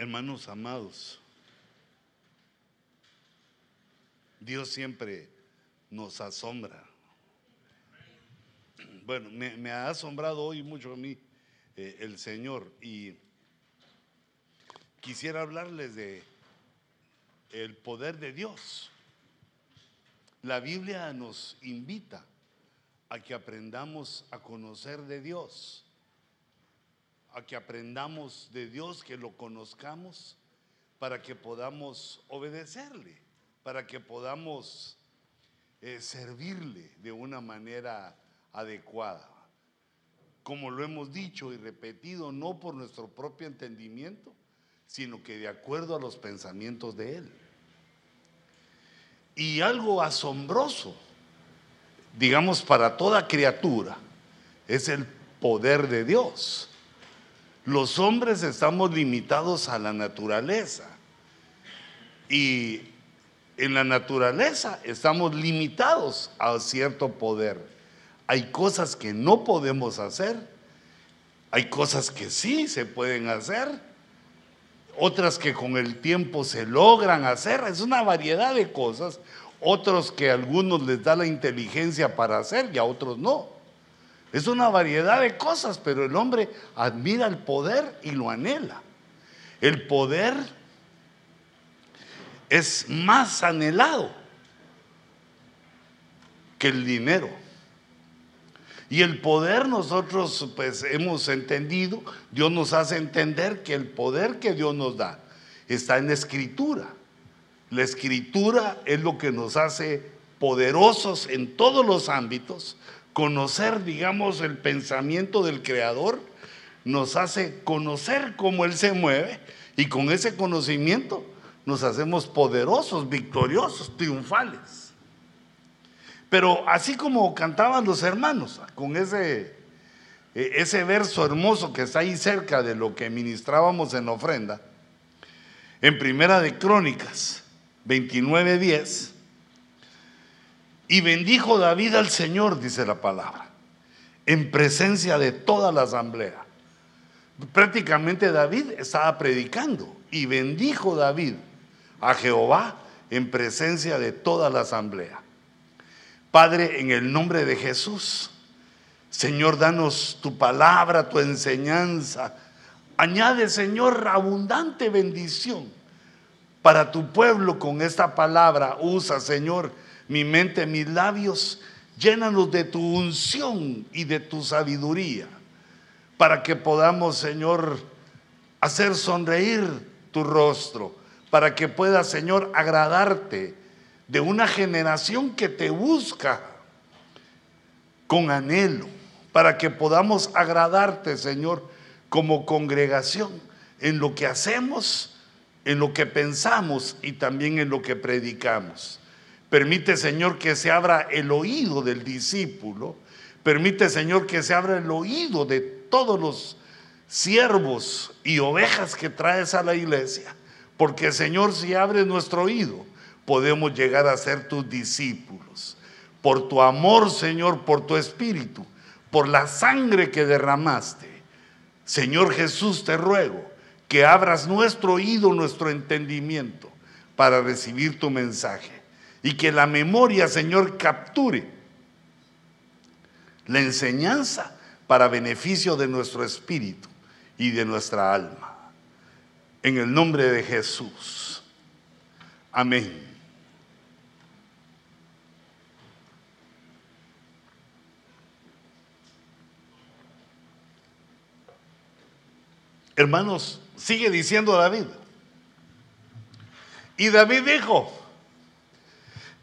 Hermanos amados, Dios siempre nos asombra. Bueno, me, ha asombrado hoy mucho a mí eh, el Señor y quisiera hablarles de el poder de Dios. La Biblia nos invita a que aprendamos a conocer de Dios, a que aprendamos de Dios, que lo conozcamos, para que podamos obedecerle, para que podamos eh, servirle de una manera adecuada. Como lo hemos dicho y repetido, no por nuestro propio entendimiento, sino que de acuerdo a los pensamientos de Él. Y algo asombroso, digamos, para toda criatura, es el poder de Dios. Los hombres estamos limitados a la naturaleza. Y en la naturaleza estamos limitados a cierto poder. Hay cosas que no podemos hacer, hay cosas que sí se pueden hacer, otras que con el tiempo se logran hacer, es una variedad de cosas, otros que a algunos les da la inteligencia para hacer y a otros no. Es una variedad de cosas, pero el hombre admira el poder y lo anhela. El poder es más anhelado que el dinero. Y el poder nosotros pues hemos entendido, Dios nos hace entender que el poder que Dios nos da está en la escritura. La escritura es lo que nos hace poderosos en todos los ámbitos. Conocer, digamos, el pensamiento del Creador nos hace conocer cómo Él se mueve y con ese conocimiento nos hacemos poderosos, victoriosos, triunfales. Pero así como cantaban los hermanos, con ese, e, ese verso hermoso que está ahí cerca de lo que ministrábamos en ofrenda, en Primera de Crónicas 29:10, y bendijo David al Señor, dice la palabra, en presencia de toda la asamblea. Prácticamente David estaba predicando y bendijo David a Jehová en presencia de toda la asamblea. Padre, en el nombre de Jesús, Señor, danos tu palabra, tu enseñanza. Añade, Señor, abundante bendición para tu pueblo con esta palabra. Usa, Señor, mi mente, mis labios. Llénanos de tu unción y de tu sabiduría para que podamos, Señor, hacer sonreír tu rostro, para que pueda, Señor, agradarte de una generación que te busca con anhelo, para que podamos agradarte, Señor, como congregación, en lo que hacemos, en lo que pensamos y también en lo que predicamos. Permite, Señor, que se abra el oído del discípulo. Permite, Señor, que se abra el oído de todos los siervos y ovejas que traes a la iglesia. Porque, Señor, si abre nuestro oído, podemos llegar a ser tus discípulos. Por tu amor, Señor, por tu espíritu, por la sangre que derramaste. Señor Jesús, te ruego que abras nuestro oído, nuestro entendimiento para recibir tu mensaje. Y que la memoria, Señor, capture la enseñanza para beneficio de nuestro espíritu y de nuestra alma. En el nombre de Jesús. Amén. Hermanos, sigue diciendo David. Y David dijo,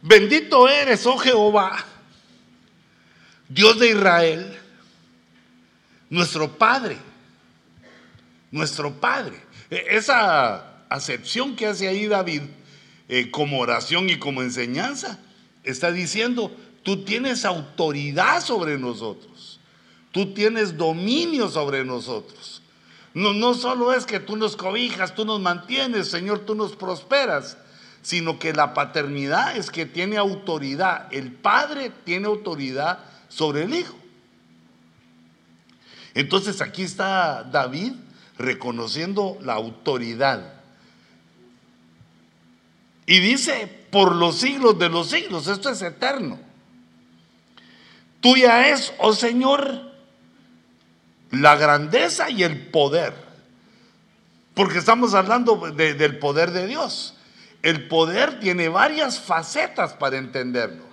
bendito eres, oh Jehová, Dios de Israel, nuestro Padre, nuestro Padre. E, esa acepción que hace ahí David eh, como oración y como enseñanza, está diciendo, tú tienes autoridad sobre nosotros, tú tienes dominio sobre nosotros. No, no solo es que tú nos cobijas, tú nos mantienes, Señor, tú nos prosperas, sino que la paternidad es que tiene autoridad. El Padre tiene autoridad sobre el Hijo. Entonces aquí está David reconociendo la autoridad. Y dice, por los siglos de los siglos, esto es eterno. Tuya es, oh Señor, la grandeza y el poder. Porque estamos hablando del poder de Dios. El poder tiene varias facetas para entenderlo.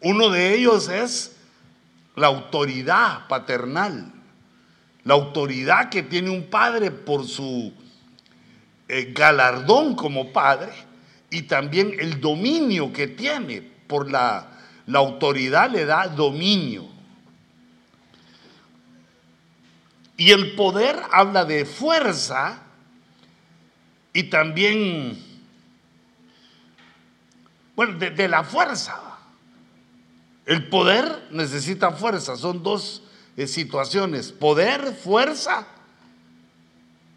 Uno de ellos es la autoridad paternal, la autoridad que tiene un padre por su eh, galardón como padre y también el dominio que tiene por la, la autoridad le da dominio. Y el poder habla de fuerza y también, bueno, de, la fuerza. El poder necesita fuerza, son dos eh, situaciones, poder, fuerza,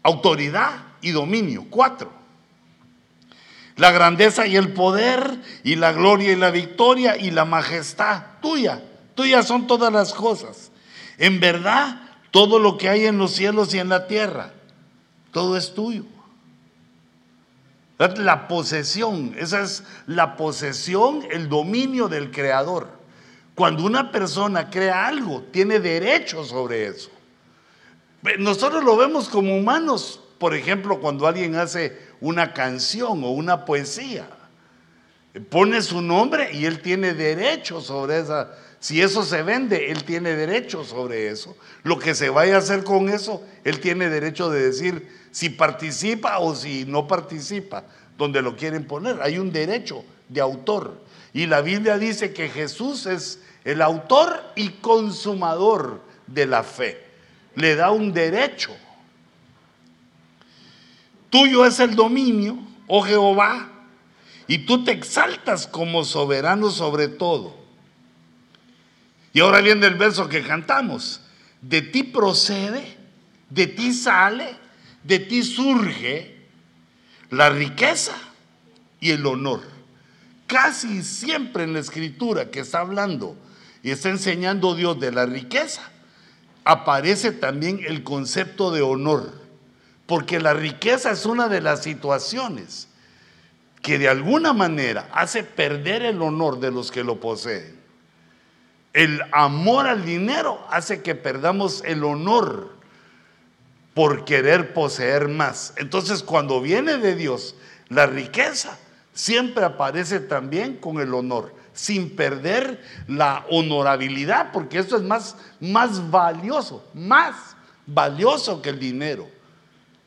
autoridad y dominio, cuatro. La grandeza y el poder y la gloria y la victoria y la majestad tuya, tuya son todas las cosas. En verdad, todo lo que hay en los cielos y en la tierra, todo es tuyo. La posesión, esa es la posesión, el dominio del creador. Cuando una persona crea algo, tiene derecho sobre eso. Nosotros lo vemos como humanos, por ejemplo, cuando alguien hace una canción o una poesía, pone su nombre y él tiene derecho sobre esa. Si eso se vende, él tiene derecho sobre eso. Lo que se vaya a hacer con eso, él tiene derecho de decir si participa o si no participa, donde lo quieren poner. Hay un derecho de autor. Y la Biblia dice que Jesús es el autor y consumador de la fe. Le da un derecho. Tuyo es el dominio, oh Jehová, y tú te exaltas como soberano sobre todo. Y ahora viene el verso que cantamos. De ti procede, de ti sale, de ti surge la riqueza y el honor. Casi siempre en la escritura que está hablando y está enseñando Dios de la riqueza, aparece también el concepto de honor. Porque la riqueza es una de las situaciones que de alguna manera hace perder el honor de los que lo poseen. El amor al dinero hace que perdamos el honor por querer poseer más. Entonces cuando viene de Dios la riqueza, siempre aparece también con el honor, sin perder la honorabilidad, porque eso es más, más valioso, más valioso que el dinero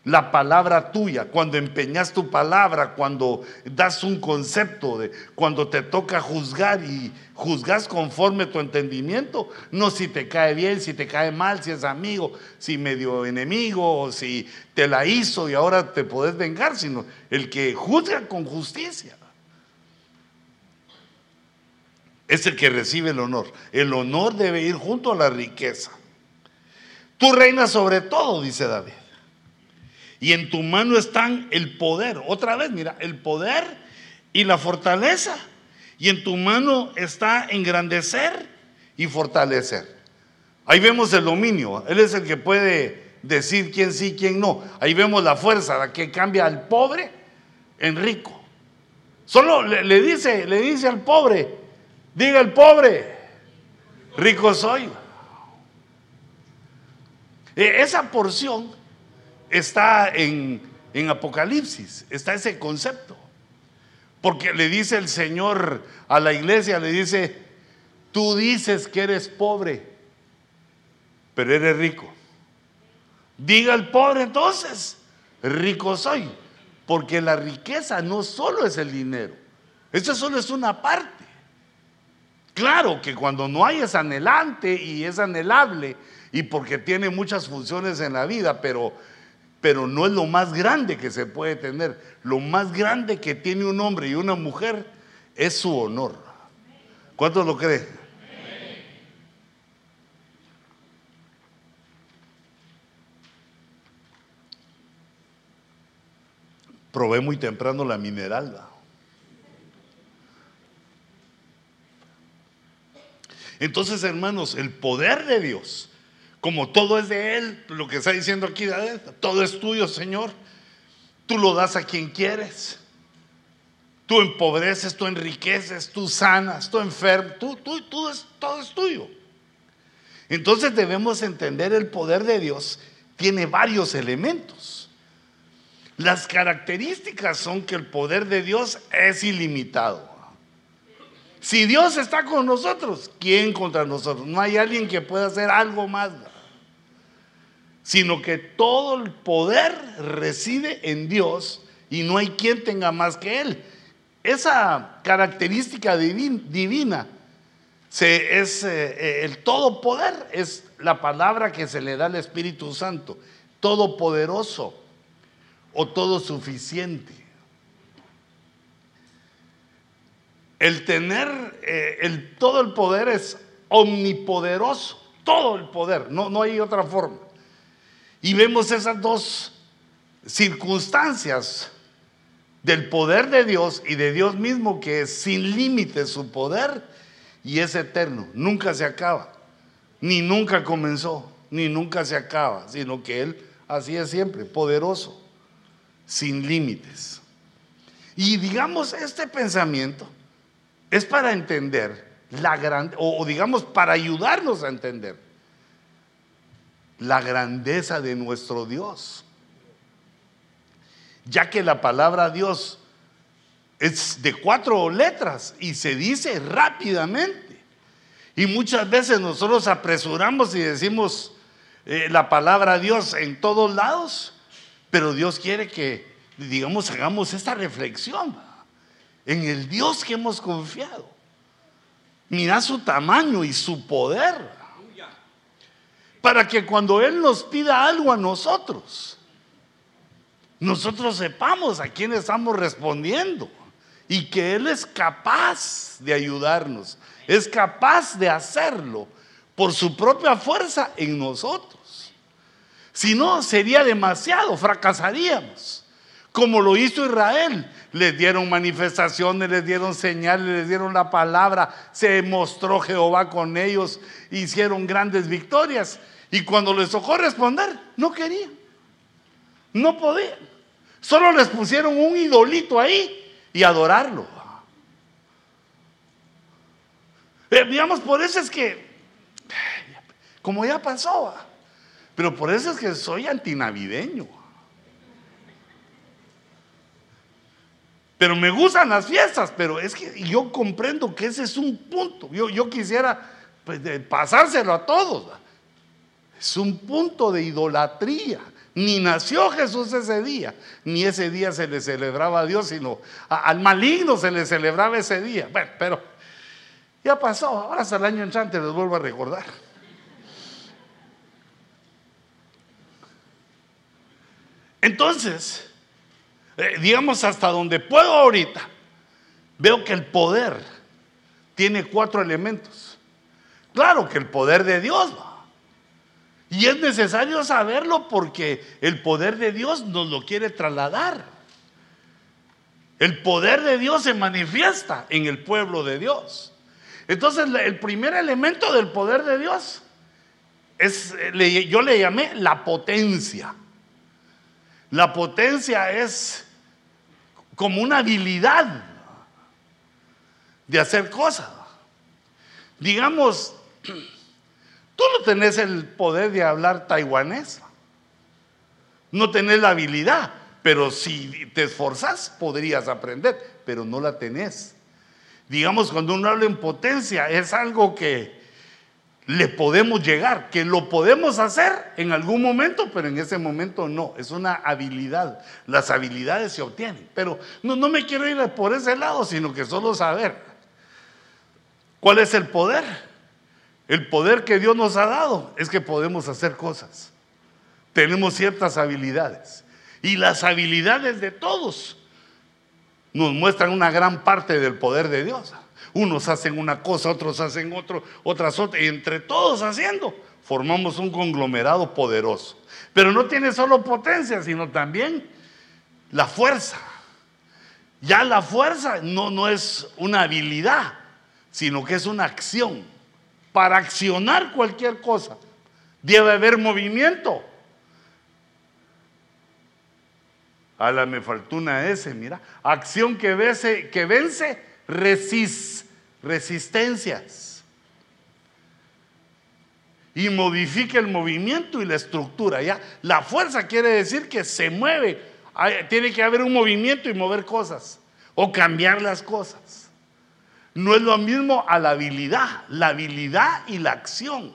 la palabra tuya, cuando empeñas tu palabra, cuando das un concepto, de, cuando te toca juzgar y juzgas conforme tu entendimiento, no si te cae bien, si te cae mal, si es amigo, si medio enemigo, o si te la hizo y ahora te podés vengar, sino el que juzga con justicia. Es el que recibe el honor. El honor debe ir junto a la riqueza. Tú reinas sobre todo, dice David. Y en tu mano están el poder. Otra vez, mira, el poder y la fortaleza. Y en tu mano está engrandecer y fortalecer. Ahí vemos el dominio. Él es el que puede decir quién sí, quién no. Ahí vemos la fuerza, la que cambia al pobre en rico. Solo le, dice, le dice al pobre, diga el pobre, rico soy. E, esa porción está en, Apocalipsis, está ese concepto. Porque le dice el Señor a la iglesia, le dice, tú dices que eres pobre, pero eres rico. Diga el pobre entonces, rico soy. Porque la riqueza no solo es el dinero, eso solo es una parte. Claro que cuando no hay es anhelante y es anhelable y porque tiene muchas funciones en la vida, pero pero no es lo más grande que se puede tener. Lo más grande que tiene un hombre y una mujer es su honor. ¿Cuántos lo creen? Probé muy temprano la mineral. Entonces, hermanos, el poder de Dios como todo es de Él, lo que está diciendo aquí, todo es tuyo, Señor. Tú lo das a quien quieres. Tú empobreces, tú enriqueces, tú sanas, tú enfermas, tú, tú, tú es, todo es tuyo. Entonces debemos entender el poder de Dios. Tiene varios elementos. Las características son que el poder de Dios es ilimitado. Si Dios está con nosotros, ¿quién contra nosotros? No hay alguien que pueda hacer algo más sino que todo el poder reside en Dios y no hay quien tenga más que Él. Esa característica divina es eh, eh, el todo poder, es la palabra que se le da al Espíritu Santo, todopoderoso o todo suficiente. El tener eh, el, todo el poder es omnipoderoso, todo el poder, no, no hay otra forma. Y vemos esas dos circunstancias del poder de Dios y de Dios mismo que es sin límite su poder y es eterno, nunca se acaba, ni nunca comenzó, ni nunca se acaba, sino que Él así es siempre, poderoso, sin límites. Y digamos, este pensamiento es para entender la gran, o digamos, para ayudarnos a entender la grandeza de nuestro Dios. Ya que la palabra Dios es de cuatro letras y se dice rápidamente. Y muchas veces nosotros apresuramos y decimos eh, la palabra Dios en todos lados, pero Dios quiere que, digamos, hagamos esta reflexión en el Dios que hemos confiado. Mira su tamaño y su poder para que cuando Él nos pida algo a nosotros, nosotros sepamos a quién estamos respondiendo y que Él es capaz de ayudarnos, es capaz de hacerlo por su propia fuerza en nosotros. Si no, sería demasiado, fracasaríamos, como lo hizo Israel. Les dieron manifestaciones, les dieron señales, les dieron la palabra, se mostró Jehová con ellos, hicieron grandes victorias. Y cuando les tocó responder, no querían. No podían. Solo les pusieron un idolito ahí y adorarlo. Eh, digamos, por eso es que, como ya pasó, pero por eso es que soy antinavideño. Pero me gustan las fiestas, pero es que yo comprendo que ese es un punto. Yo, yo quisiera pues, pasárselo a todos. Es un punto de idolatría. Ni nació Jesús ese día, ni ese día se le celebraba a Dios, sino al maligno se le celebraba ese día. Bueno, pero ya pasó, ahora hasta el año entrante les vuelvo a recordar. Entonces, eh, digamos hasta donde puedo ahorita, veo que el poder tiene cuatro elementos. Claro que el poder de Dios, y es necesario saberlo porque el poder de Dios nos lo quiere trasladar. El poder de Dios se manifiesta en el pueblo de Dios. Entonces, el primer elemento del poder de Dios es, yo le llamé la potencia. La potencia es como una habilidad de hacer cosas. Digamos, Tú no tenés el poder de hablar taiwanés. No tenés la habilidad, pero si te esforzas podrías aprender, pero no la tenés. Digamos, cuando uno habla en potencia, es algo que le podemos llegar, que lo podemos hacer en algún momento, pero en ese momento no. Es una habilidad. Las habilidades se obtienen. Pero no, no me quiero ir por ese lado, sino que solo saber cuál es el poder el poder que Dios nos ha dado es que podemos hacer cosas. Tenemos ciertas habilidades. Y las habilidades de todos nos muestran una gran parte del poder de Dios. Unos hacen una cosa, otros hacen otro, otras otras. Y entre todos haciendo, formamos un conglomerado poderoso. Pero no tiene solo potencia, sino también la fuerza. Ya la fuerza no, no es una habilidad, sino que es una acción para accionar cualquier cosa. Debe haber movimiento. A la me faltó una S, mira. Acción que vence, que vence resistencias. Y modifica el movimiento y la estructura. ¿ya? La fuerza quiere decir que se mueve. tiene que haber un movimiento y mover cosas. O cambiar las cosas. No es lo mismo a la habilidad. La habilidad y la acción.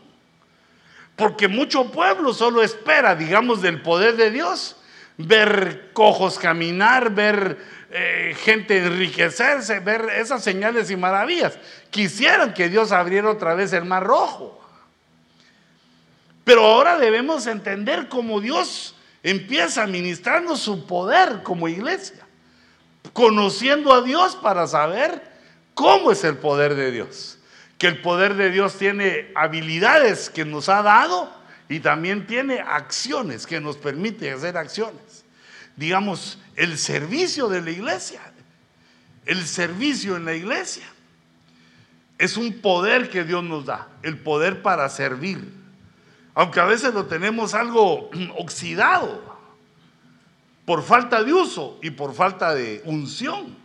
Porque mucho pueblo solo espera, digamos, del poder de Dios. Ver cojos caminar, ver eh, gente enriquecerse, ver esas señales y maravillas. Quisieran que Dios abriera otra vez el mar rojo. Pero ahora debemos entender cómo Dios empieza a ministrarnos su poder como iglesia, conociendo a Dios para saber cómo es el poder de Dios. Que el poder de Dios tiene habilidades que nos ha dado y también tiene acciones que nos permite hacer acciones. Digamos, el servicio de la iglesia, el servicio en la iglesia, es un poder que Dios nos da, el poder para servir. Aunque a veces lo tenemos algo oxidado por falta de uso y por falta de unción.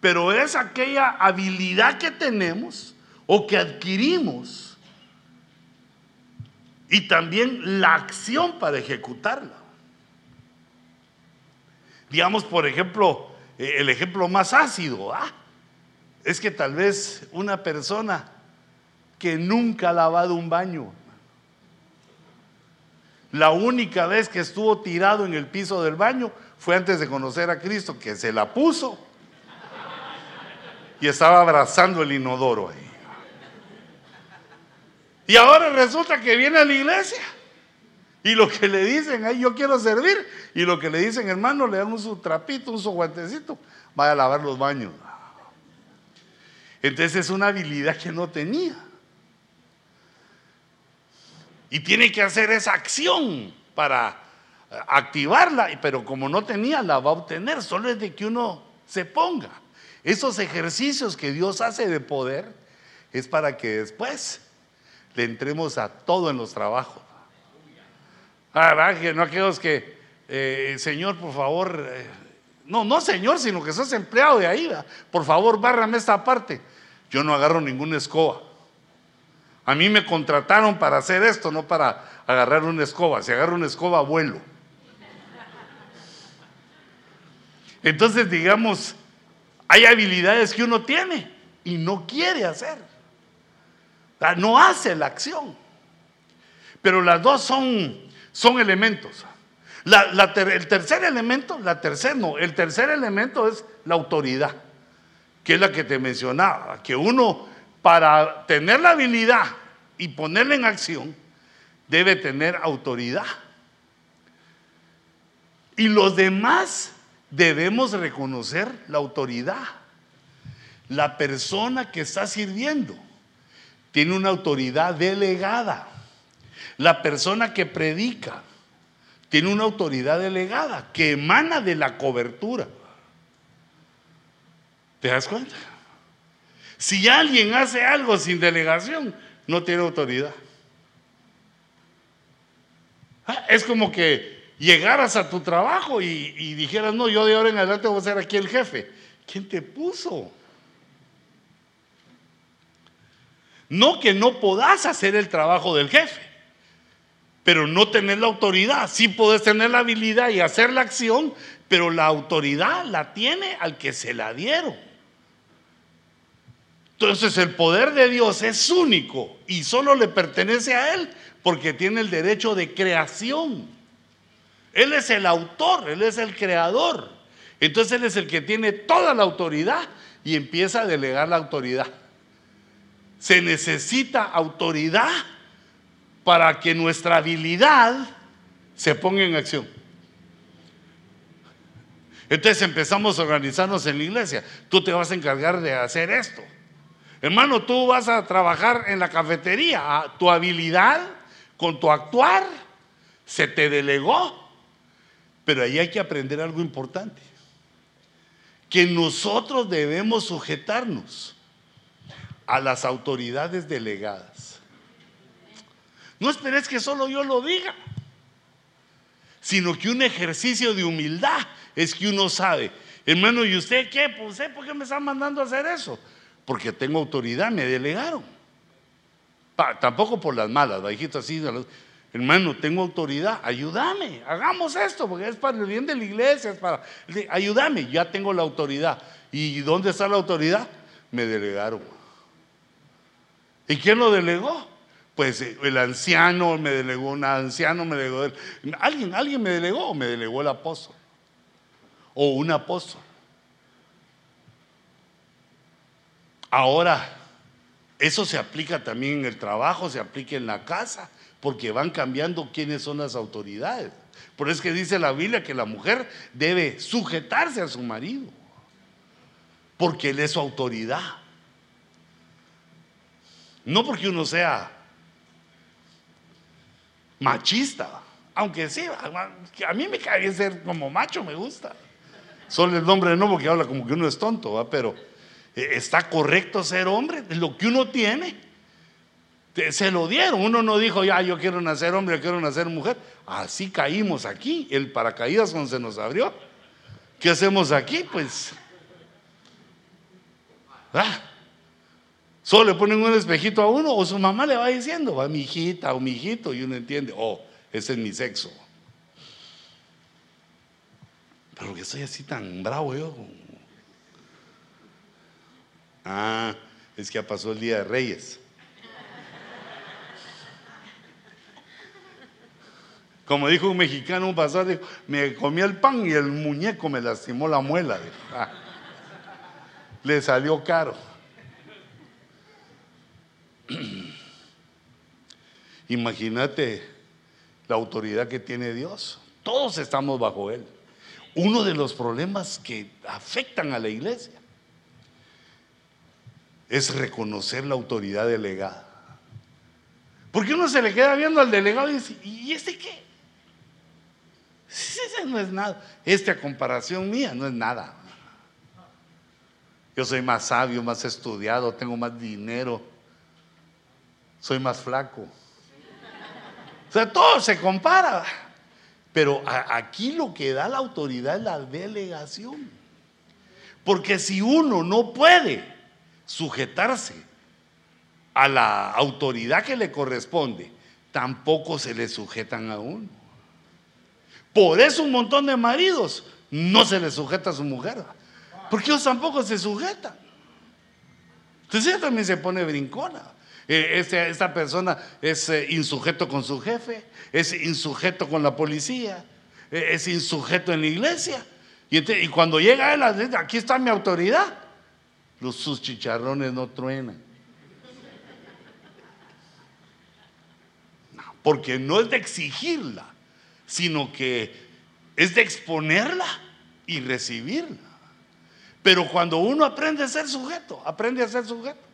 Pero es aquella habilidad que tenemos o que adquirimos y también la acción para ejecutarla. Digamos, por ejemplo, eh, el ejemplo más ácido, ¿ah? es que tal vez una persona que nunca ha lavado un baño, la única vez que estuvo tirado en el piso del baño fue antes de conocer a Cristo, que se la puso y estaba abrazando el inodoro ahí. Y ahora resulta que viene a la iglesia y lo que le dicen, ahí yo quiero servir. Y lo que le dicen, hermano, le dan un su trapito, un su guantecito, vaya a lavar los baños. Entonces es una habilidad que no tenía. Y tiene que hacer esa acción para activarla, pero como no tenía, la va a obtener. Solo es de que uno se ponga. Esos ejercicios que Dios hace de poder es para que después le entremos a todo en los trabajos. Ah, que no aquellos que, eh, Señor, por favor, eh, no, no Señor, sino que sos empleado de ahí, por favor, bárrame esta parte. Yo no agarro ninguna escoba. A mí me contrataron para hacer esto, no para agarrar una escoba. Si agarro una escoba, vuelo. Entonces, digamos, hay habilidades que uno tiene y no quiere hacer. No hace la acción. Pero las dos son son elementos. el tercer elemento, la tercer no, el tercer elemento es la autoridad, que es la que te mencionaba, que uno para tener la habilidad y ponerla en acción debe tener autoridad. Y los demás debemos reconocer la autoridad. La persona que está sirviendo tiene una autoridad delegada. La persona que predica tiene una autoridad delegada que emana de la cobertura. ¿Te das cuenta? Si alguien hace algo sin delegación, no tiene autoridad. Ah, es como que llegaras a tu trabajo y, dijeras, no, yo de ahora en adelante voy a ser aquí el jefe. ¿Quién te puso? No que no podás hacer el trabajo del jefe pero no tener la autoridad. Sí puedes tener la habilidad y hacer la acción, pero la autoridad la tiene al que se la dieron. Entonces el poder de Dios es único y solo le pertenece a Él porque tiene el derecho de creación. Él es el autor, Él es el creador. Entonces Él es el que tiene toda la autoridad y empieza a delegar la autoridad. Se necesita autoridad para que nuestra habilidad se ponga en acción. Entonces empezamos a organizarnos en la iglesia. Tú te vas a encargar de hacer esto. Hermano, tú vas a trabajar en la cafetería. Tu habilidad con tu actuar se te delegó. Pero ahí hay que aprender algo importante. Que nosotros debemos sujetarnos a las autoridades delegadas. No esperes que solo yo lo diga, sino que un ejercicio de humildad es que uno sabe, hermano, ¿y usted qué? Pues, ¿usted por qué me está mandando a hacer eso? Porque tengo autoridad, me delegaron. tampoco por las malas, bajito así. Hermano, tengo autoridad, ayúdame, hagamos esto, porque es para el bien de la iglesia, es para, ayúdame, ya tengo la autoridad. ¿Y dónde está la autoridad? Me delegaron. ¿Y quién lo delegó? Pues eh, el anciano me delegó, un anciano me delegó, alguien, alguien me delegó, me delegó el apóstol, o un apóstol. Ahora, eso se aplica también en el trabajo, se aplica en la casa porque van cambiando quiénes son las autoridades. Por eso es que dice la Biblia que la mujer debe sujetarse a su marido, porque él es su autoridad. No porque uno sea machista, aunque sí, a mí me cae ser como macho, me gusta. Solo el nombre no, porque habla como que uno es tonto, pero eh, está correcto ser hombre, lo que uno tiene se lo dieron. Uno no dijo, ya, yo quiero nacer hombre, yo quiero nacer mujer. Así caímos aquí. El paracaídas cuando se nos abrió. ¿Qué hacemos aquí? Pues. Ah, solo le ponen un espejito a uno o su mamá le va diciendo, va mi hijita o mi y uno entiende, oh, ese es mi sexo. Pero que estoy así tan bravo yo. Ah, es que ya pasó el día de Reyes. Como dijo un mexicano, un pastor, me comí el pan y el muñeco me lastimó la muela. Ah, le salió caro. Imagínate la autoridad que tiene Dios. Todos estamos bajo Él. Uno de los problemas que afectan a la iglesia es reconocer la autoridad delegada. Porque uno se le queda viendo al delegado y dice, ¿y este qué? Ese no es nada. Esta comparación mía no es nada. Yo soy más sabio, más estudiado, tengo más dinero, soy más flaco. O sea, todo se compara. Pero aquí lo que da la autoridad es la delegación. Porque si uno no puede sujetarse a la autoridad que le corresponde, tampoco se le sujetan a uno. Por eso un montón de maridos no se le sujeta a su mujer. Porque ellos tampoco se sujetan. Entonces ella también se pone brincona. Eh, esta persona es eh, insujeto con su jefe, es insujeto con la policía, eh, es insujeto en la iglesia. Y, cuando llega él, aquí está mi autoridad, los, sus chicharrones no truenan. porque no es de exigirla, sino que es de exponerla y recibirla. Pero cuando uno aprende a ser sujeto, aprende a ser sujeto,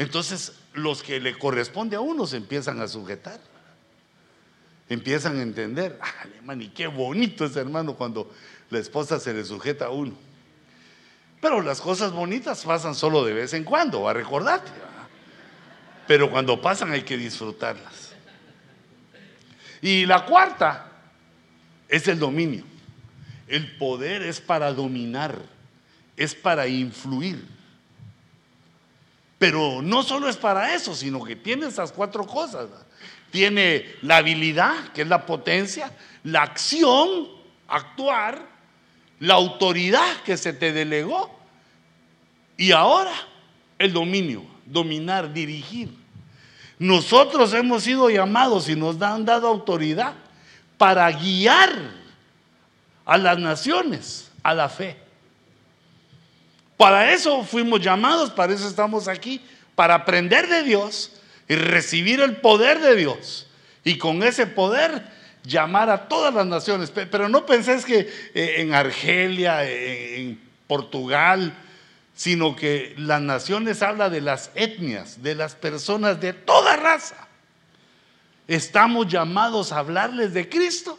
entonces los que le corresponde a uno se empiezan a sujetar. Empiezan a entender, ah, qué bonito es hermano cuando la esposa se le sujeta a uno. Pero las cosas bonitas pasan solo de vez en cuando, a recordarte. Pero cuando pasan hay que disfrutarlas. Y la cuarta es el dominio. El poder es para dominar, es para influir. Pero no solo es para eso, sino que tiene esas cuatro cosas. Tiene la habilidad, que es la potencia, la acción, actuar, la autoridad que se te delegó y ahora el dominio, dominar, dirigir. Nosotros hemos sido llamados y nos han dado autoridad para guiar a las naciones a la fe. Para eso fuimos llamados, para eso estamos aquí, para aprender de Dios y recibir el poder de Dios. Y con ese poder llamar a todas las naciones. Pero no penséis que eh, en Argelia, en Portugal, sino que las naciones habla de las etnias, de las personas de toda raza. Estamos llamados a hablarles de Cristo.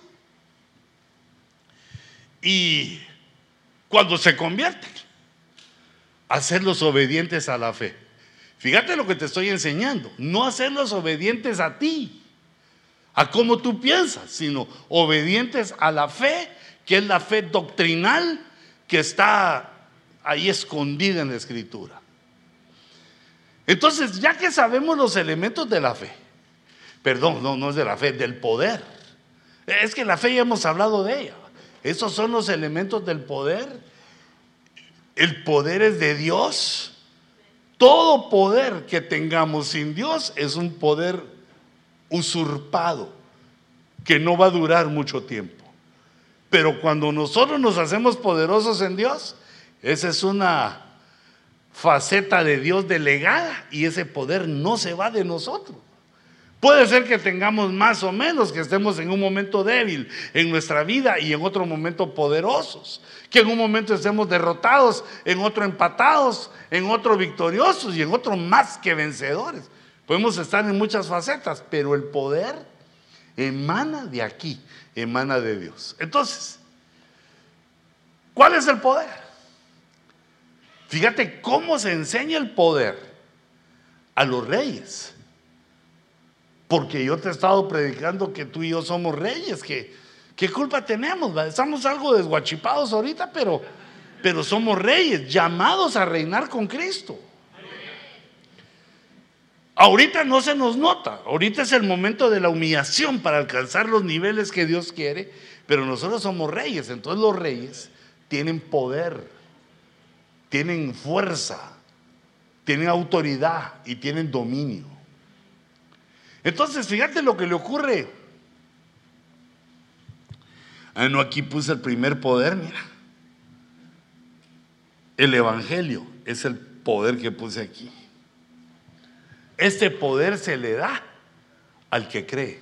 Y cuando se convierten, hacerlos obedientes a la fe. Fíjate lo que te estoy enseñando. No hacerlos obedientes a ti, a cómo tú piensas, sino obedientes a la fe, que es la fe doctrinal que está ahí escondida en la escritura. Entonces, ya que sabemos los elementos de la fe, perdón, no, no es de la fe, del poder. Es que la fe ya hemos hablado de ella. Esos son los elementos del poder. El poder es de Dios. Todo poder que tengamos sin Dios es un poder usurpado que no va a durar mucho tiempo. Pero cuando nosotros nos hacemos poderosos en Dios, esa es una faceta de Dios delegada y ese poder no se va de nosotros. Puede ser que tengamos más o menos, que estemos en un momento débil en nuestra vida y en otro momento poderosos, que en un momento estemos derrotados, en otro empatados, en otro victoriosos y en otro más que vencedores. Podemos estar en muchas facetas, pero el poder emana de aquí, emana de Dios. Entonces, ¿cuál es el poder? Fíjate cómo se enseña el poder a los reyes. Porque yo te he estado predicando que tú y yo somos reyes, qué culpa tenemos, estamos algo desguachipados ahorita, pero, pero somos reyes, llamados a reinar con Cristo. Ahorita no se nos nota, ahorita es el momento de la humillación para alcanzar los niveles que Dios quiere, pero nosotros somos reyes, entonces los reyes tienen poder, tienen fuerza, tienen autoridad y tienen dominio. Entonces, fíjate lo que le ocurre. Ah, no, aquí puse el primer poder, mira. El Evangelio es el poder que puse aquí. Este poder se le da al que cree.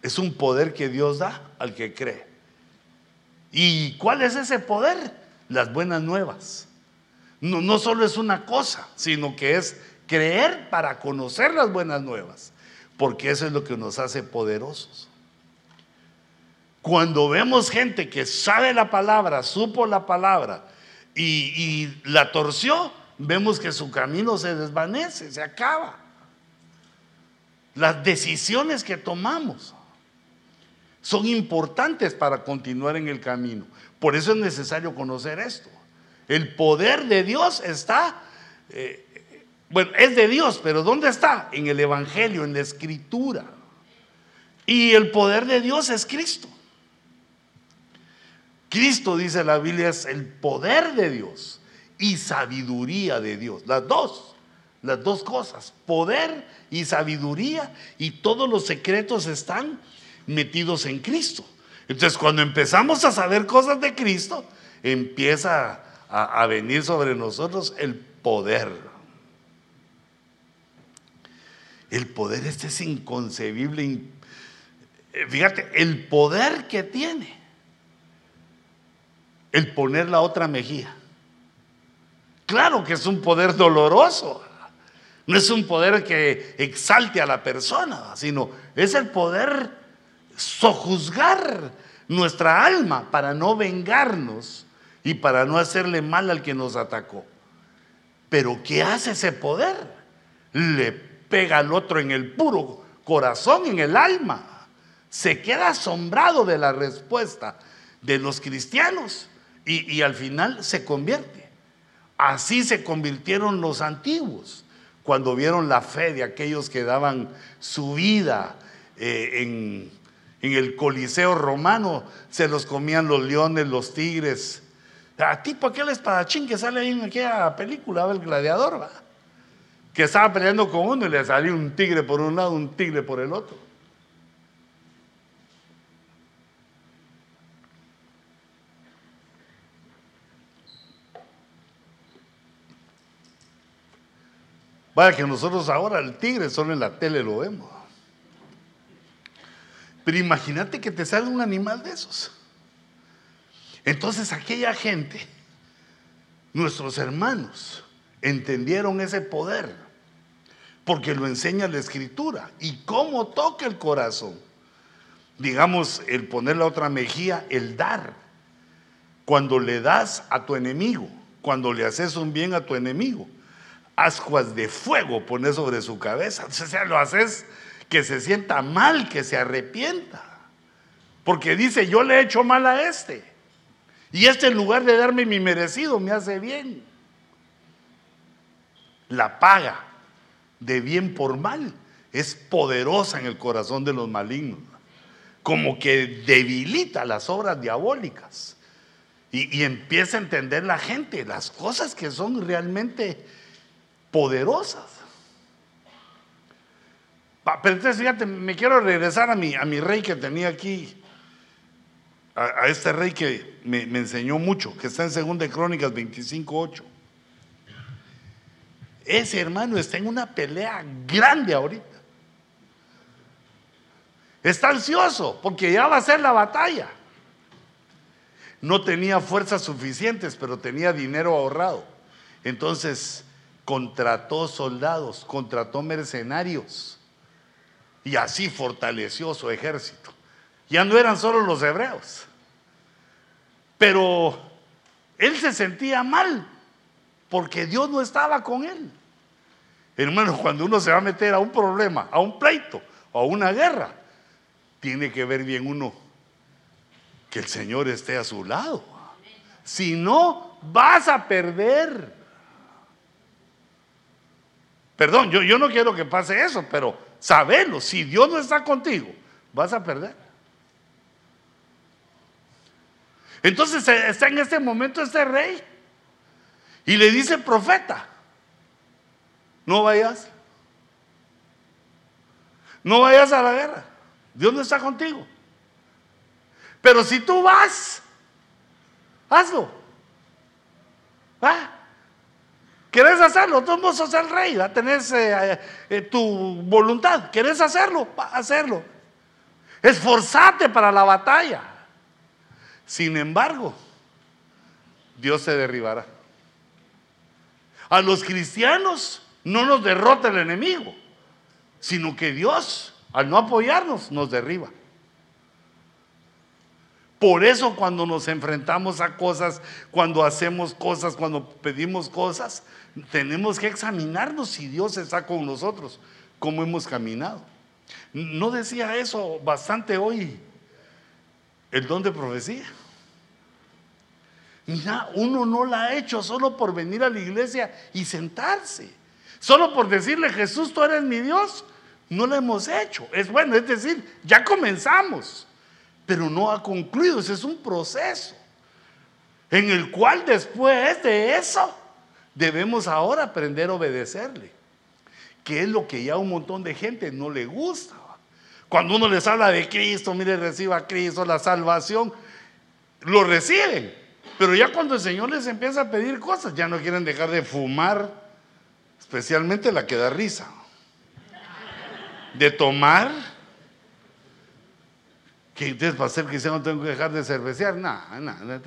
Es un poder que Dios da al que cree. ¿Y cuál es ese poder? Las buenas nuevas. No, no solo es una cosa, sino que es creer para conocer las buenas nuevas, porque eso es lo que nos hace poderosos. Cuando vemos gente que sabe la palabra, supo la palabra y, la torció, vemos que su camino se desvanece, se acaba. Las decisiones que tomamos son importantes para continuar en el camino. Por eso es necesario conocer esto. El poder de Dios está eh, bueno, es de Dios, pero ¿dónde está? En el Evangelio, en la Escritura. Y el poder de Dios es Cristo. Cristo, dice la Biblia, es el poder de Dios y sabiduría de Dios. Las dos, las dos cosas, poder y sabiduría, y todos los secretos están metidos en Cristo. Entonces, cuando empezamos a saber cosas de Cristo, empieza a, a venir sobre nosotros el poder. El poder este es inconcebible. Eh, fíjate, el poder que tiene el poner la otra mejilla. Claro que es un poder doloroso. No es un poder que exalte a la persona, sino es el poder sojuzgar nuestra alma para no vengarnos y para no hacerle mal al que nos atacó. Pero ¿qué hace ese poder? Le pega al otro en el puro corazón, en el alma. Se queda asombrado de la respuesta de los cristianos y, al final se convierte. Así se convirtieron los antiguos cuando vieron la fe de aquellos que daban su vida eh, en, el Coliseo romano, se los comían los leones, los tigres. A tipo aquel espadachín que sale ahí en aquella película, el gladiador, ¿va? Que estaba peleando con uno y le salió un tigre por un lado, un tigre por el otro. Vaya que nosotros ahora el tigre solo en la tele lo vemos. Pero imagínate que te sale un animal de esos. Entonces aquella gente, nuestros hermanos, entendieron ese poder, porque lo enseña la escritura. ¿Y cómo toca el corazón? Digamos, el poner la otra mejilla, el dar. Cuando le das a tu enemigo, cuando le haces un bien a tu enemigo, ascuas de fuego pones sobre su cabeza. O sea, lo haces que se sienta mal, que se arrepienta. Porque dice, yo le he hecho mal a este. Y este en lugar de darme mi merecido, me hace bien. La paga de bien por mal es poderosa en el corazón de los malignos. Como que debilita las obras diabólicas. Y, empieza a entender la gente las cosas que son realmente poderosas. Pero entonces, fíjate, me quiero regresar a mi, a mi rey que tenía aquí a, este rey que me, enseñó mucho, que está en 2 Crónicas 25.8. Ese hermano está en una pelea grande ahorita. Está ansioso porque ya va a ser la batalla. No tenía fuerzas suficientes, pero tenía dinero ahorrado. Entonces contrató soldados, contrató mercenarios y así fortaleció su ejército. Ya no eran solo los hebreos. Pero él se sentía mal porque Dios no estaba con él. Hermano, cuando uno se va a meter a un problema, a un pleito o a una guerra, tiene que ver bien uno que el Señor esté a su lado. Si no, vas a perder. Perdón, yo, yo no quiero que pase eso, pero sabelo, si Dios no está contigo, vas a perder. Entonces eh, está en este momento este rey y le dice profeta, no vayas, no vayas a la guerra, Dios no está contigo. Pero si tú vas, hazlo. ¿Va? ¿Quieres hacerlo? Tú no sos el rey, ¿va? tenés eh, eh, tu voluntad. ¿Quieres hacerlo? Hacerlo. Esforzate para la batalla. Sin embargo, Dios se derribará. A los cristianos no nos derrota el enemigo, sino que Dios, al no apoyarnos, nos derriba. Por eso cuando nos enfrentamos a cosas, cuando hacemos cosas, cuando pedimos cosas, tenemos que examinarnos si Dios está con nosotros, cómo hemos caminado. ¿No decía eso bastante hoy el don de profecía. Mira, uno no la ha hecho solo por venir a la iglesia y sentarse. Solo por decirle, Jesús, tú eres mi Dios. No lo hemos hecho. Es bueno, es decir, ya comenzamos, pero no ha concluido. Ese es un proceso en el cual después de eso debemos ahora aprender a obedecerle, que es lo que ya un montón de gente no le gusta. Cuando uno les habla de Cristo, mire, reciba a Cristo, la salvación, lo reciben. Pero ya cuando el Señor les empieza a pedir cosas, ya no quieren dejar de fumar, especialmente la que da risa. De tomar, que entonces para ser cristiano no tengo que dejar de cervecear, nada, nada.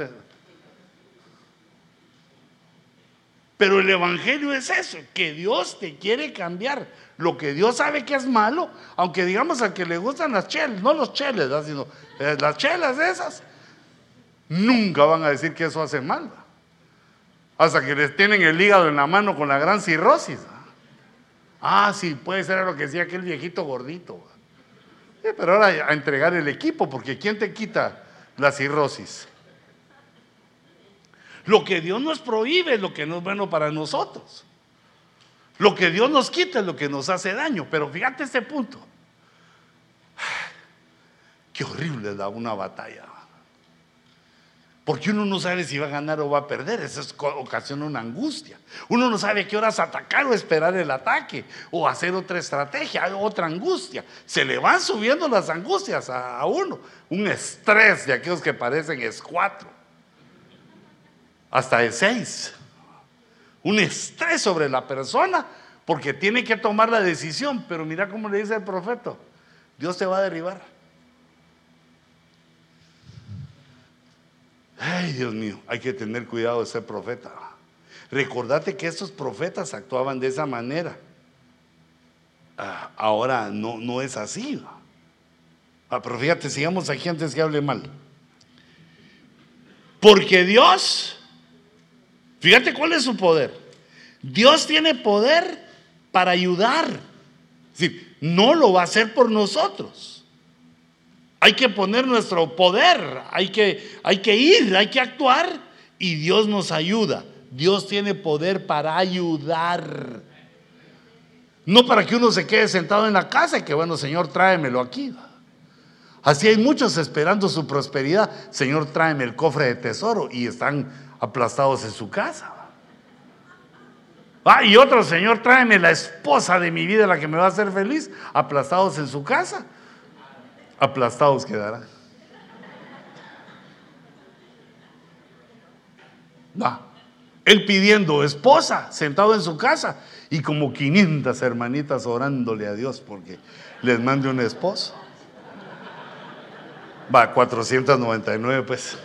Pero el Evangelio es eso, que Dios te quiere cambiar. Lo que Dios sabe que es malo, aunque digamos a que le gustan las chelas, no los cheles, sino eh, las chelas esas, nunca van a decir que eso hace mal. Hasta que les tienen el hígado en la mano con la gran cirrosis. Ah, sí, puede ser lo que decía aquel viejito gordito. pero ahora a entregar el equipo, porque ¿quién te quita la cirrosis? Lo que Dios nos prohíbe es lo que no es bueno para nosotros. Lo que Dios nos quita es lo que nos hace daño. Pero fíjate este punto. Qué horrible da una batalla. Porque uno no sabe si va a ganar o va a perder. Eso ocasiona una angustia. Uno no sabe qué horas atacar o esperar el ataque. O hacer otra estrategia, otra angustia. Se le van subiendo las angustias a, uno. Un estrés de aquellos que parecen es cuatro hasta de seis. Un estrés sobre la persona porque tiene que tomar la decisión. Pero mira cómo le dice el profeta, Dios te va a derribar. Ay, Dios mío, hay que tener cuidado de ser profeta. Recordate que estos profetas actuaban de esa manera. Ah, ahora no, no es así. Ah, pero fíjate, sigamos aquí antes que hable mal. Porque Dios Fíjate cuál es su poder. Dios tiene poder para ayudar. Es no lo va a hacer por nosotros. Hay que poner nuestro poder, hay que, hay que ir, hay que actuar y Dios nos ayuda. Dios tiene poder para ayudar. No para que uno se quede sentado en la casa y que, bueno, Señor, tráemelo aquí. Así hay muchos esperando su prosperidad. Señor, tráeme el cofre de tesoro y están aplastados en su casa. Ah, y otro, Señor, tráeme la esposa de mi vida, la que me va a hacer feliz, aplastados en su casa. Aplastados quedarán. Va. Él pidiendo esposa, sentado en su casa, y como 500 hermanitas orándole a Dios porque les mande un esposo. Va, 499 pues.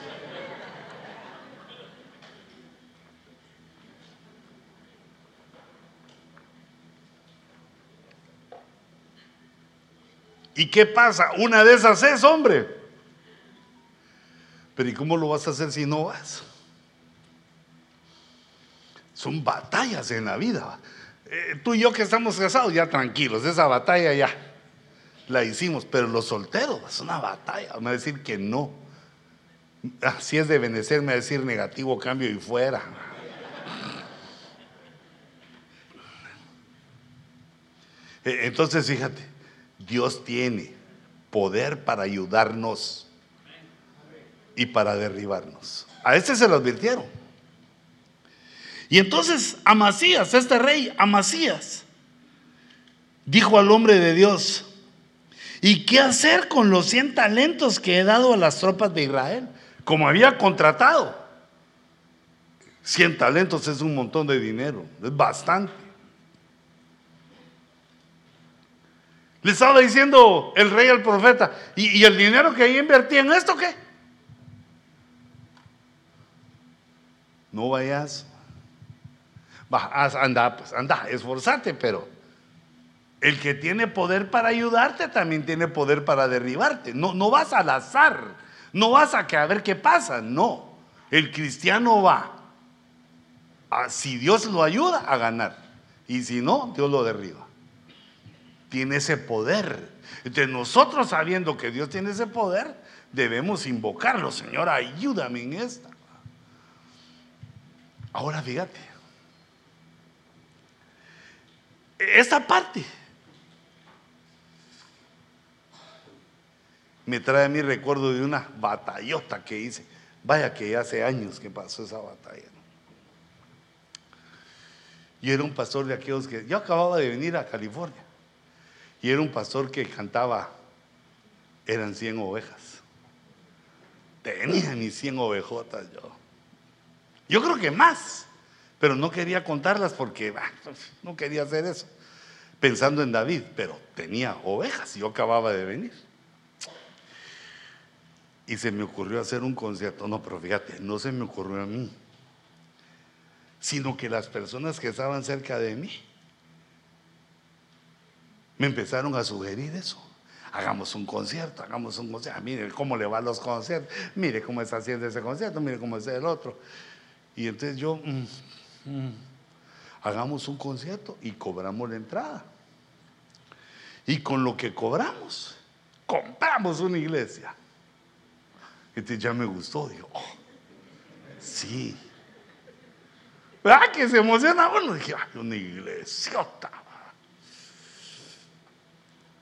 ¿Y qué pasa? Una de esas es, hombre. Pero ¿y cómo lo vas a hacer si no vas? Son batallas en la vida. Eh, tú y yo que estamos casados, ya tranquilos, esa batalla ya la hicimos, pero los solteros es una batalla. Me va a decir que no. Si es de benecer, me va a decir negativo, cambio y fuera. Eh, entonces, fíjate, Dios tiene poder para ayudarnos y para derribarnos. A este se lo advirtieron. Y entonces Amasías, este rey Amasías, dijo al hombre de Dios, ¿y qué hacer con los 100 talentos que he dado a las tropas de Israel? Como había contratado. 100 talentos es un montón de dinero, es bastante. Le estaba diciendo el rey al profeta, ¿y, el dinero que ahí invertí en esto qué? No vayas. Va, anda, pues anda, esforzate, pero el que tiene poder para ayudarte también tiene poder para derribarte. No, no vas al azar, no vas a que ver qué pasa, no. El cristiano va, si Dios lo ayuda, a ganar. Y si no, Dios lo derriba tiene ese poder. Entonces nosotros sabiendo que Dios tiene ese poder, debemos invocarlo. Señor, ayúdame en esta. Ahora fíjate, esta parte me trae a mí recuerdo de una batallota que hice. Vaya que hace años que pasó esa batalla. Yo era un pastor de aquellos que yo acababa de venir a California. Y era un pastor que cantaba, eran 100 ovejas. Tenía ni 100 ovejotas yo. Yo creo que más, pero no quería contarlas porque no quería hacer eso. Pensando en David, pero tenía ovejas y yo acababa de venir. Y se me ocurrió hacer un concierto. No, pero fíjate, no se me ocurrió a mí, sino que las personas que estaban cerca de mí me empezaron a sugerir eso. Hagamos un concierto, hagamos un concierto. Ah, mire cómo le van los conciertos, mire cómo está haciendo ese concierto, mire cómo es el otro. Y entonces yo, mm, mm, hagamos un concierto y cobramos la entrada. Y con lo que cobramos, compramos una iglesia. Entonces ya me gustó, digo, oh, sí. ¿Verdad que se emociona uno? Dije, ay, una iglesia.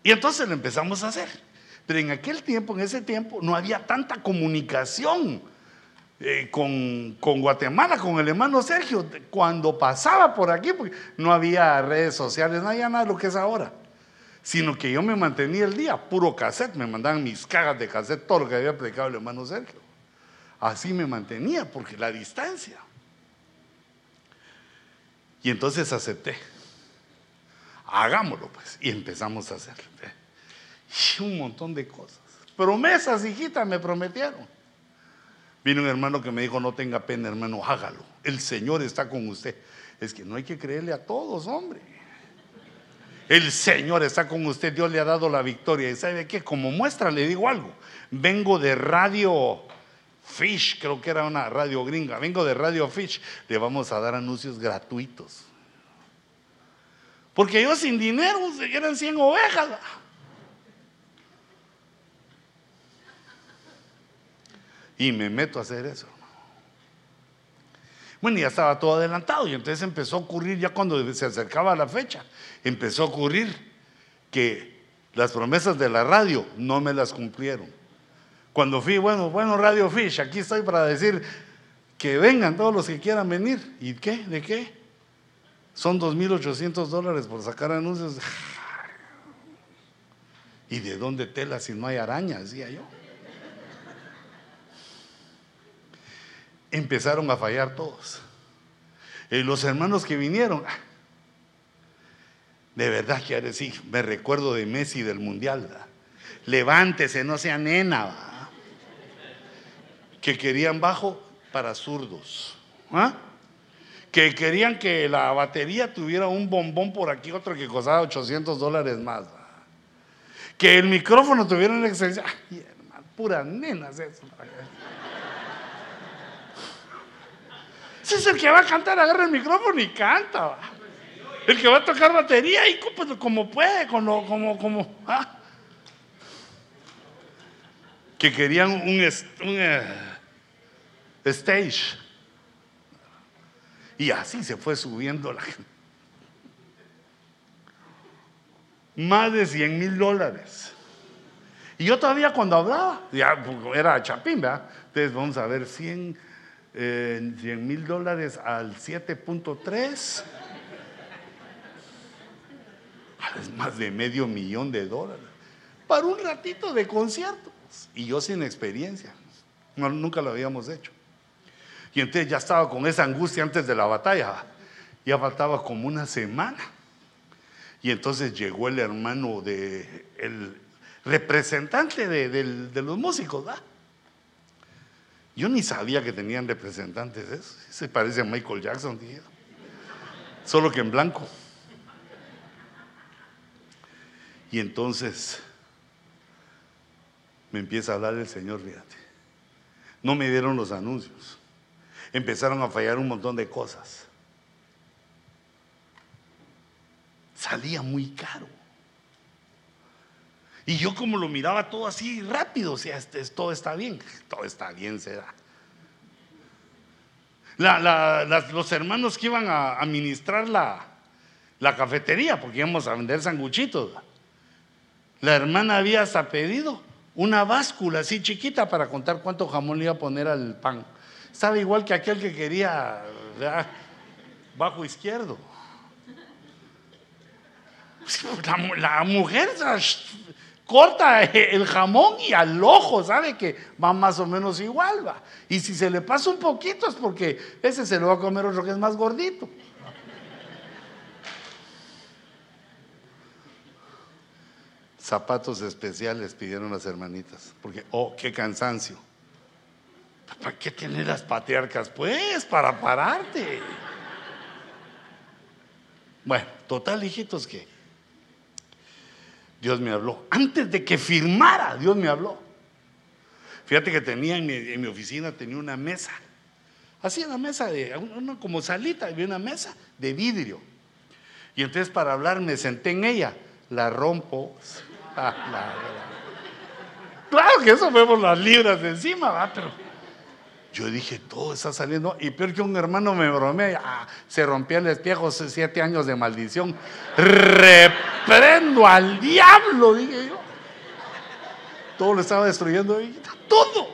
Y entonces lo empezamos a hacer. Pero en aquel tiempo, en ese tiempo, no había tanta comunicación eh, con, con, Guatemala, con el hermano Sergio. Cuando pasaba por aquí, porque no había redes sociales, no había nada de lo que es ahora. Sino que yo me mantenía el día, puro cassette, me mandaban mis cagas de cassette, todo lo que había predicado el hermano Sergio. Así me mantenía, porque la distancia. Y entonces acepté hagámoslo pues. Y empezamos a hacerlo. Y un montón de cosas. Promesas, hijita, me prometieron. Vino un hermano que me dijo, no tenga pena, hermano, hágalo. El Señor está con usted. Es que no hay que creerle a todos, hombre. El Señor está con usted, Dios le ha dado la victoria. ¿Y sabe qué? Como muestra, le digo algo. Vengo de Radio Fish, creo que era una radio gringa. Vengo de Radio Fish. Le vamos a dar anuncios gratuitos. Porque yo sin dinero eran 100 ovejas. Y me meto a hacer eso. Bueno, ya estaba todo adelantado y entonces empezó a ocurrir, ya cuando se acercaba la fecha, empezó a ocurrir que las promesas de la radio no me las cumplieron. Cuando fui, bueno, bueno, Radio Fish, aquí estoy para decir que vengan todos los que quieran venir. ¿Y qué? ¿De qué? Son 2.800 dólares por sacar anuncios. ¿Y de dónde tela si no hay araña? Decía yo. Empezaron a fallar todos. Y los hermanos que vinieron, de verdad que ahora sí, me recuerdo de Messi del Mundial. Levántese, no sea nena. Que querían bajo para zurdos. ¿ah? Que querían que la batería tuviera un bombón por aquí, otro que costaba 800 dólares más. Que el micrófono tuviera una extensión. Ay, hermano, pura nenas eso. Ese es el que va a cantar, agarra el micrófono y canta. El que va a tocar batería y pues, como puede, como, como, como. ¿ah? Que querían un, un eh, stage. Y así se fue subiendo la gente. Más de 100 mil dólares. Y yo todavía cuando hablaba, ya pues, era chapín, ¿verdad? Entonces vamos a ver 100 100 mil dólares al 7.3. Es más de medio millón de dólares. Para un ratito de conciertos. Y yo sin experiencia. nunca lo habíamos hecho. Y entonces ya estaba con esa angustia antes de la batalla. Ya faltaba como una semana. Y entonces llegó el hermano de, el representante de, de los músicos, ¿verdad? Yo ni sabía que tenían representantes eso. Se parece a Michael Jackson, dije. Solo que en blanco. Y entonces me empieza a hablar el Señor, fíjate. No me dieron los anuncios. Empezaron a fallar un montón de cosas. Salía muy caro. Y yo como lo miraba todo así rápido, o sea, este, todo está bien, todo está bien, se da. los hermanos que iban a administrar la, la cafetería, porque íbamos a vender sanguchitos, la hermana había hasta pedido una báscula así chiquita para contar cuánto jamón le iba a poner al pan. Estaba igual que aquel que quería bajo izquierdo. La, la mujer corta el jamón y al ojo sabe que va más o menos igual, va. Y si se le pasa un poquito es porque ese se lo va a comer otro que es más gordito. Zapatos especiales pidieron las hermanitas, porque, oh, qué cansancio. ¿Para qué tener las patriarcas? Pues, para pararte. Bueno, total, hijitos, que Dios me habló. Antes de que firmara, Dios me habló. Fíjate que tenía en mi, oficina, tenía una mesa. Así una mesa de, una como salita, había una mesa de vidrio. Y entonces para hablar me senté en ella, la rompo. Ah, claro que eso por las libras de encima, ¿va? pero yo dije, todo está saliendo. Y peor que un hermano me bromea, ah, se rompió el espejo, siete años de maldición. Reprendo al diablo, dije yo. Todo lo estaba destruyendo, todo.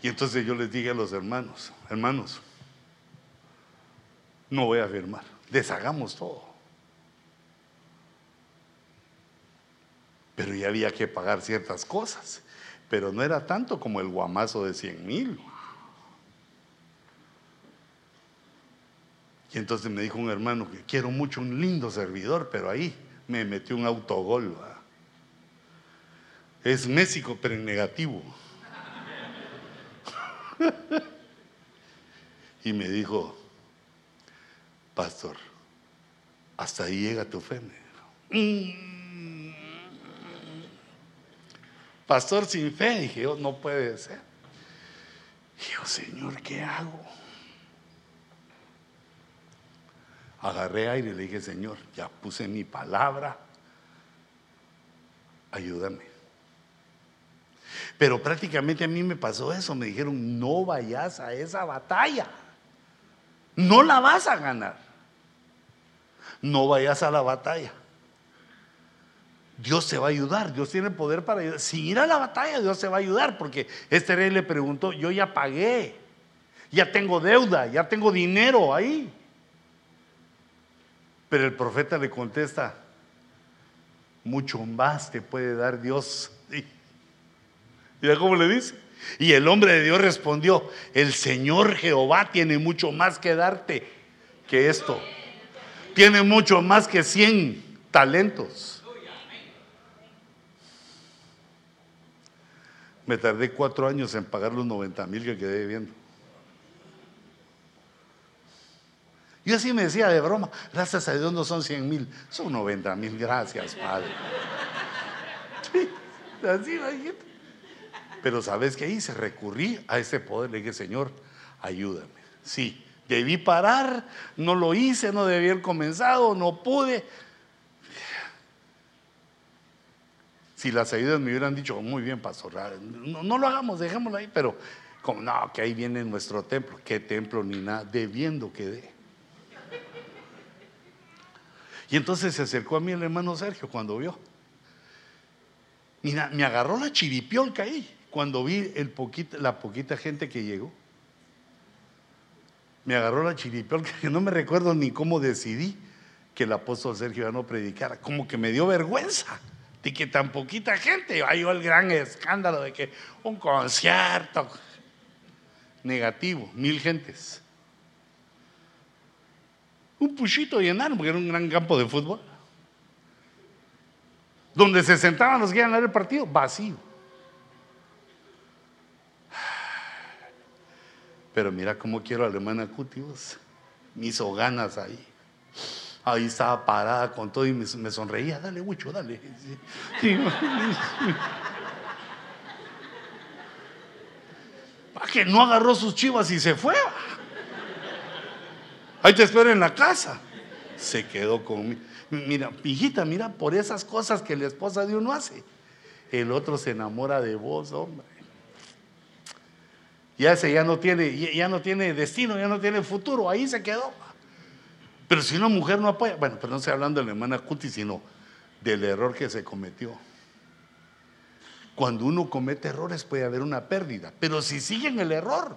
Y entonces yo les dije a los hermanos, hermanos, no voy a firmar, deshagamos todo. Pero ya había que pagar ciertas cosas pero no era tanto como el guamazo de 100 mil. Y entonces me dijo un hermano que quiero mucho un lindo servidor, pero ahí me metió un autogol. Es México, pero en negativo. y me dijo, pastor, hasta ahí llega tu fe. Pastor sin fe. Dije yo, no puede ser. Dije yo, Señor, ¿qué hago? Agarré aire y le dije, Señor, ya puse mi palabra, ayúdame. Pero prácticamente a mí me pasó eso, me dijeron, no vayas a esa batalla, no la vas a ganar, no vayas a la batalla. Dios se va a ayudar, Dios tiene poder para ayudar. Sin ir a la batalla, Dios se va a ayudar, porque este rey le preguntó, yo ya pagué, ya tengo deuda, ya tengo dinero ahí. Pero el profeta le contesta, mucho más te puede dar Dios. Y mira cómo le dice. Y el hombre de Dios respondió, el Señor Jehová tiene mucho más que darte que esto. Tiene mucho más que 100 talentos. Me tardé cuatro años en pagar los 90 mil que quedé viendo. Yo así me decía de broma, gracias a Dios no son 100 mil, son 90 mil, gracias Padre. así, Pero ¿sabes qué hice? Recurrí a ese poder, le dije, Señor, ayúdame. Sí, debí parar, no lo hice, no debí haber comenzado, no pude, Si las ayudas me hubieran dicho, muy bien, pastor, no, no lo hagamos, dejémoslo ahí, pero como no, que ahí viene nuestro templo, qué templo ni nada, debiendo quedé. Y entonces se acercó a mí el hermano Sergio cuando vio. Mira, me agarró la chiripiolca ahí cuando vi el la poquita gente que llegó. Me agarró la chiripiolca, que no me recuerdo ni cómo decidí que el apóstol Sergio ya no predicara. Como que me dio vergüenza de que tan poquita gente, hay el gran escándalo de que un concierto negativo, mil gentes. Un puchito llenaron porque era un gran campo de fútbol. Donde se sentaban los que iban a ver el partido, vacío. Pero mira cómo quiero a la hermana Cutivos. Me hizo ganas ahí. Ahí estaba parada con todo y me, sonreía, dale, mucho, dale. Para que no agarró sus chivas y se fue. Ahí te espero en la casa. Se quedó conmigo. Mira, hijita, mira, por esas cosas que la esposa de uno hace, el otro se enamora de vos, hombre. Ya ese ya no tiene, ya no tiene destino, ya no tiene futuro, ahí se quedó. Pero si una mujer no apoya, bueno, pero no estoy hablando de la hermana Cuti, sino del error que se cometió. Cuando uno comete errores puede haber una pérdida, pero si siguen el error,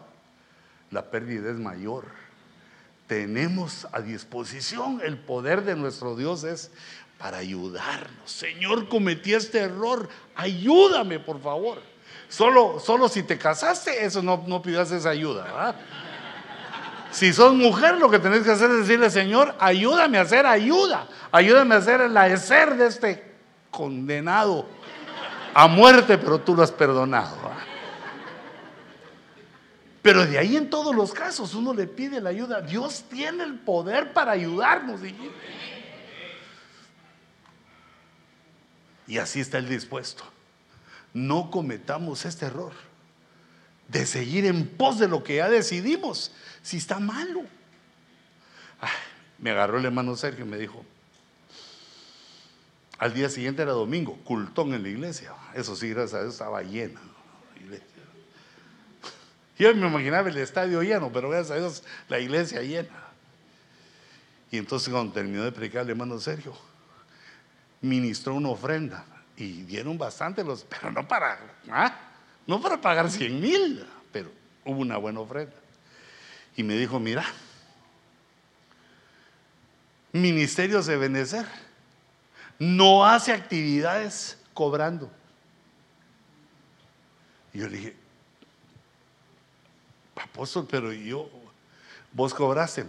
la pérdida es mayor. Tenemos a disposición el poder de nuestro Dios es para ayudarnos. Señor, cometí este error, ayúdame por favor. Solo, solo si te casaste, eso no, no pidas esa ayuda. ¿verdad? Si sos mujer, lo que tenés que hacer es decirle, Señor, ayúdame a hacer ayuda. Ayúdame a hacer el hacer de este condenado a muerte, pero tú lo has perdonado. Pero de ahí en todos los casos uno le pide la ayuda. Dios tiene el poder para ayudarnos. Y así está Él dispuesto. No cometamos este error de seguir en pos de lo que ya decidimos, si está malo. me agarró el hermano Sergio y me dijo, al día siguiente era domingo, cultón en la iglesia. Eso sí, gracias a Dios estaba llena. Yo me imaginaba el estadio lleno, pero gracias a Dios la iglesia llena. Y entonces cuando terminó de predicar el hermano Sergio, ministró una ofrenda y dieron bastante los, pero no para, ¿ah? No para pagar 100 mil, pero hubo una buena ofrenda y me dijo, mira, Ministerios de Benecer no hace actividades cobrando. Y yo le dije, apóstol, pero yo, vos cobraste.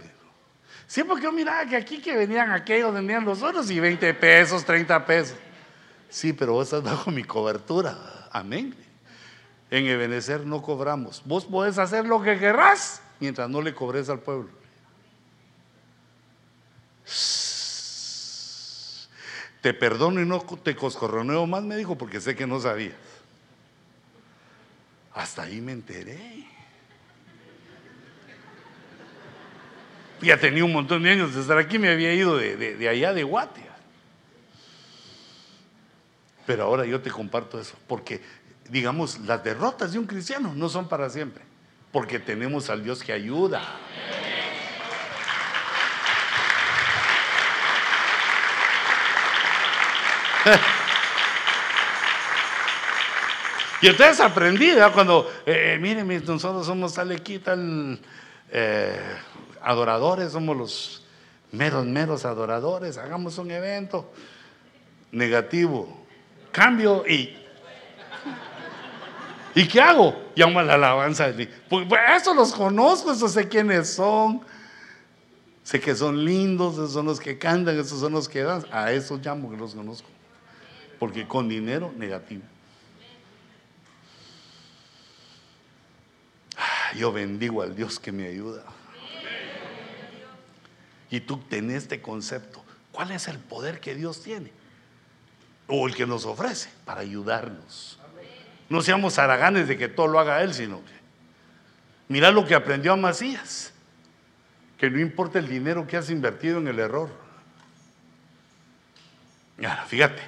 Sí, porque yo miraba que aquí que venían aquellos, venían los otros y 20 pesos, 30 pesos. Sí, pero vos estás bajo mi cobertura. Amén. En Ebenecer no cobramos. Vos podés hacer lo que querrás mientras no le cobres al pueblo. Te perdono y no te coscorroneo más, me dijo, porque sé que no sabías. Hasta ahí me enteré. Ya tenía un montón de años de estar aquí, me había ido de, de allá de Guatia. Pero ahora yo te comparto eso, porque digamos, las derrotas de un cristiano no son para siempre, porque tenemos al Dios que ayuda. Y entonces aprendí, cuando, eh, miren, nosotros somos tal aquí, tal eh, adoradores, somos los meros, meros adoradores, hagamos un evento negativo, cambio y... ¿Y qué hago? Llamo a la alabanza. Pues, pues eso los conozco, eso sé quiénes son. Sé que son lindos, esos son los que cantan, esos son los que dan. A esos llamo que los conozco. Porque con dinero, negativo. Ah, yo bendigo al Dios que me ayuda. Y tú tenés este concepto. ¿Cuál es el poder que Dios tiene? o el que nos ofrece para ayudarnos. No seamos haraganes de que todo lo haga Él, sino que mira lo que aprendió a Macías, que no importa el dinero que has invertido en el error. fíjate,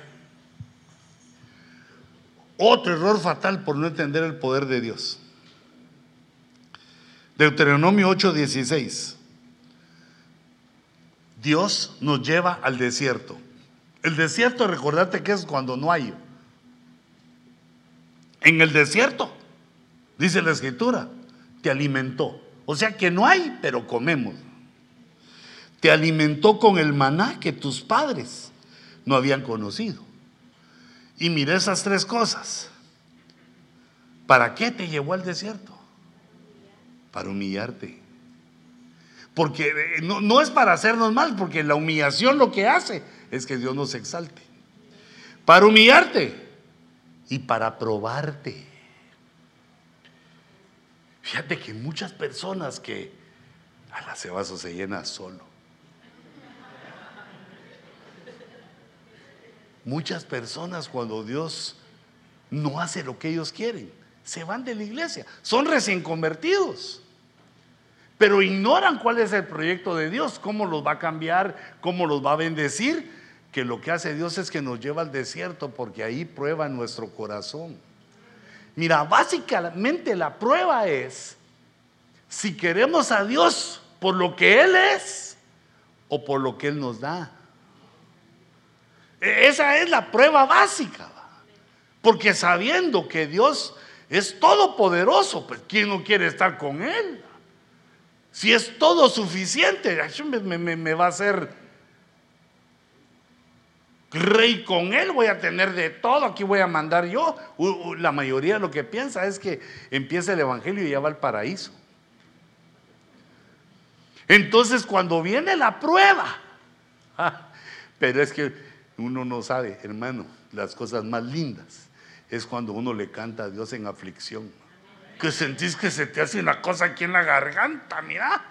otro error fatal por no entender el poder de Dios. Deuteronomio 8:16. Dios nos lleva al desierto el desierto, recordate que es cuando no hay. En el desierto, dice la escritura, te alimentó. O sea que no hay, pero comemos. Te alimentó con el maná que tus padres no habían conocido. Y mire esas tres cosas. ¿Para qué te llevó al desierto? Para humillarte. Porque eh, no, no, es para hacernos mal, porque la humillación lo que hace es que Dios nos exalte. Para humillarte y para probarte. Fíjate que muchas personas que a la cebazo se llena solo. Muchas personas cuando Dios no hace lo que ellos quieren, se van de la iglesia. Son recién convertidos. Pero ignoran cuál es el proyecto de Dios, cómo los va a cambiar, cómo los va a bendecir que lo que hace Dios es que nos lleva al desierto porque ahí prueba nuestro corazón. Mira, básicamente la prueba es si queremos a Dios por lo que Él es o por lo que Él nos da. E, esa es la prueba básica. Porque sabiendo que Dios es todopoderoso, pues ¿quién no quiere estar con Él? Si es todo suficiente, me, me va a hacer rey con él, voy a tener de todo, aquí voy a mandar yo. La mayoría lo que piensa es que empieza el Evangelio y ya va al paraíso. Entonces cuando viene la prueba, pero es que uno no sabe, hermano, las cosas más lindas es cuando uno le canta a Dios en aflicción. Que sentís que se te hace una cosa aquí en la garganta, mira.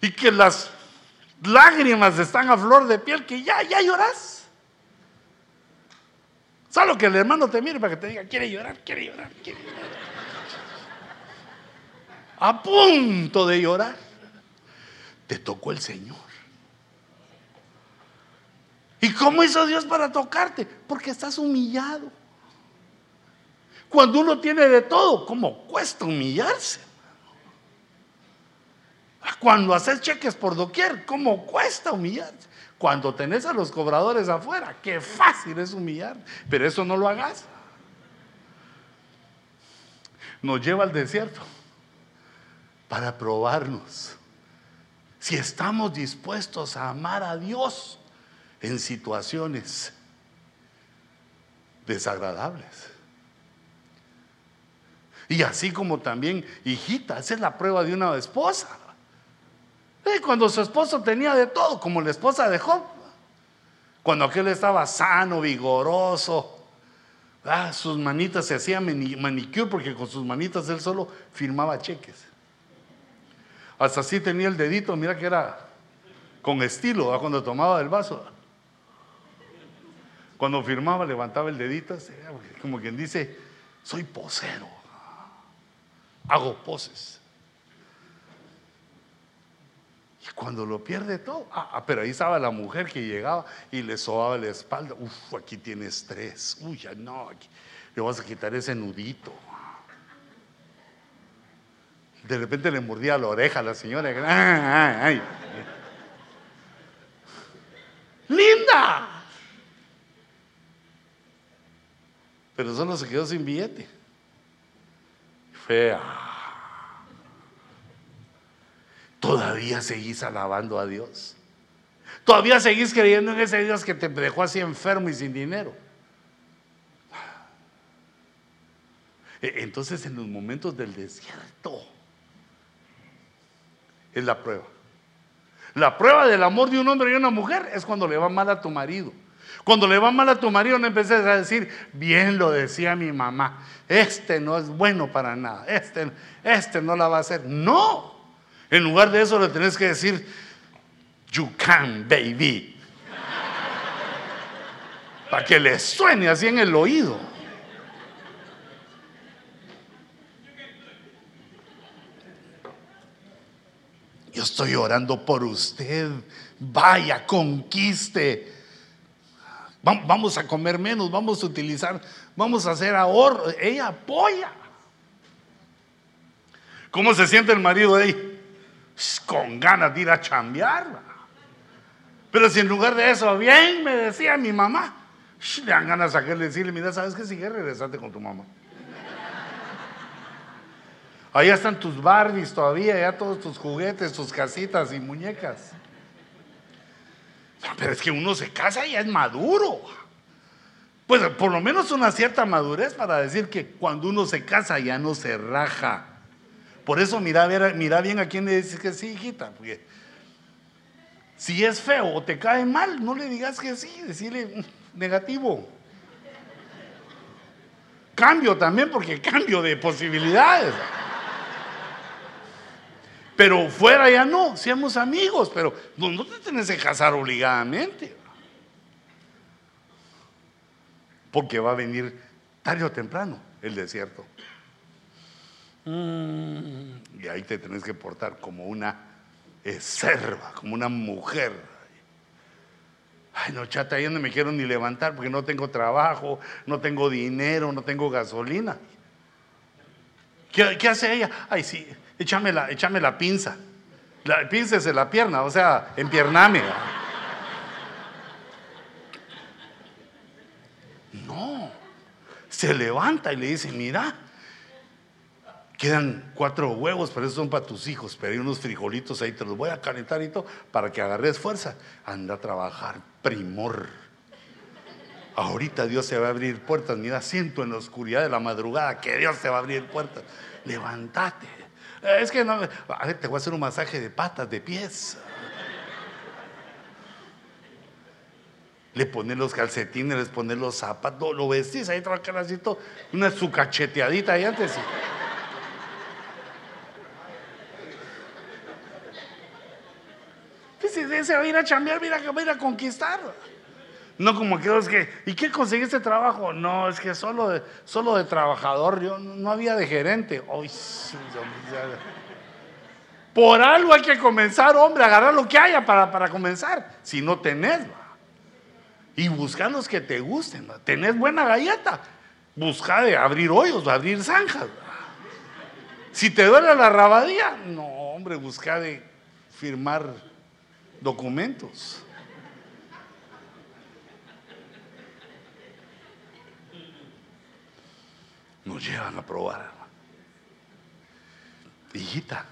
Y que las lágrimas están a flor de piel, que ya, ya lloras. Solo que el hermano te mire para que te diga, quiere llorar, quiere llorar, quiere llorar. A punto de llorar, te tocó el Señor. ¿Y cómo hizo Dios para tocarte? Porque estás humillado. Cuando uno tiene de todo, ¿cómo cuesta humillarse? Cuando haces cheques por doquier, ¿cómo cuesta humillarse? Cuando tenés a los cobradores afuera, qué fácil es humillar, pero eso no lo hagas. Nos lleva al desierto para probarnos si estamos dispuestos a amar a Dios en situaciones desagradables. Y así como también, hijita, esa es la prueba de una esposa. Eh, cuando su esposo tenía de todo, como la esposa de Job. Cuando aquel estaba sano, vigoroso. Ah, sus manitas se hacían manicure porque con sus manitas él solo firmaba cheques. Hasta así tenía el dedito, mira que era con estilo cuando tomaba el vaso. Cuando firmaba levantaba el dedito, como quien dice, soy posero. Hago poses. Y cuando lo pierde todo, ah, ah, pero ahí estaba la mujer que llegaba y le sobaba la espalda. Uf, aquí tiene estrés. Uy, ya no, aquí le vas a quitar ese nudito. De repente le mordía la oreja a la señora. Ay, ¡Linda! Pero solo se quedó sin billete. Fea. Todavía seguís alabando a Dios. Todavía seguís creyendo en ese Dios que te dejó así enfermo y sin dinero. E, entonces en los momentos del desierto es la prueba. La prueba del amor de un hombre y una mujer es cuando le va mal a tu marido. Cuando le va mal a tu marido no empeces a decir, bien lo decía mi mamá, este no es bueno para nada, este, este no la va a hacer. No, en lugar de eso le tenés que decir, you can, baby. Para que le suene así en el oído. Yo estoy orando por usted. Vaya, conquiste. Vamos a comer menos, vamos a utilizar, vamos a hacer ahorro. Ella apoya. ¿Cómo se siente el marido ahí? Con ganas de ir a chambear. Pero si en lugar de eso, bien me decía mi mamá, le dan ganas de decirle, mira, ¿sabes qué? Sigue regresate con tu mamá. Ahí están tus Barbies todavía, ya todos tus juguetes, tus casitas y muñecas. Pero es que uno se casa y ya es maduro. Pues por lo menos una cierta madurez para decir que cuando uno se casa ya no se raja. Por eso mira, mira bien a quién le dices que sí, hijita. Porque si es feo o te cae mal, no le digas que sí, decirle mm, negativo. Cambio también, porque cambio de posibilidades. Pero fuera ya no, seamos amigos, pero no, te tenés que casar obligadamente. Porque va a venir tarde o temprano el desierto. Mm. Y ahí te tenés que portar como una serva, como una mujer. Ay, no, chata, yo no me quiero ni levantar porque no tengo trabajo, no tengo dinero, no tengo gasolina. ¿Qué, hace ella? Ay, sí, échame la, échame la pinza. Píncese la pierna, o sea, empiername. No, se levanta y le dice, mira, quedan cuatro huevos, pero esos son para tus hijos, pero hay unos frijolitos ahí, te los voy a calentar y todo, para que agarres fuerza. Anda a trabajar, primor. Ahorita Dios se va a abrir puertas, mira, siento en la oscuridad de la madrugada que Dios se va a abrir puertas. Levántate. Es que no, a ver, te voy a hacer un masaje de patas, de pies. Le pones los calcetines, les pones los zapatos, lo vestís ahí todo, una su cacheteadita ahí antes. Si se va a ir a chambear, mira que va a ir a conquistar. No como aquellos que, ¿y qué conseguiste trabajo? No, es que solo de, solo de trabajador, yo no, había de gerente. por algo hay que comenzar, hombre, agarrar lo que haya para, para comenzar. Si no tenés, y buscar los que te gusten. Tenés buena galleta, busca de abrir hoyos, abrir zanjas. Si te duele la rabadía, no, hombre, busca de firmar documentos. nos llevan a probar. Hijita,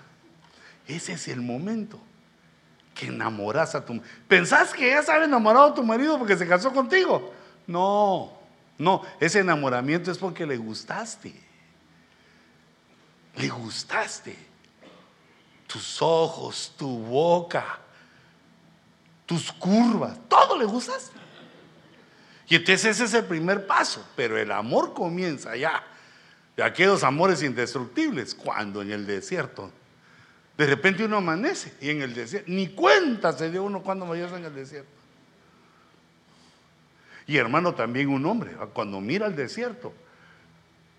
ese es el momento que enamoras a tu ¿Pensás que ya sabe enamorado a tu marido porque se casó contigo? No, no, ese enamoramiento es porque le gustaste. Le gustaste. Tus ojos, tu boca, tus curvas, todo le gustaste. Y entonces ese es el primer paso, pero el amor comienza ya de aquellos amores indestructibles, cuando en el desierto, de repente uno amanece y en el desierto, ni cuenta se dio uno cuando vayas en el desierto. Y hermano, también un hombre, cuando mira el desierto,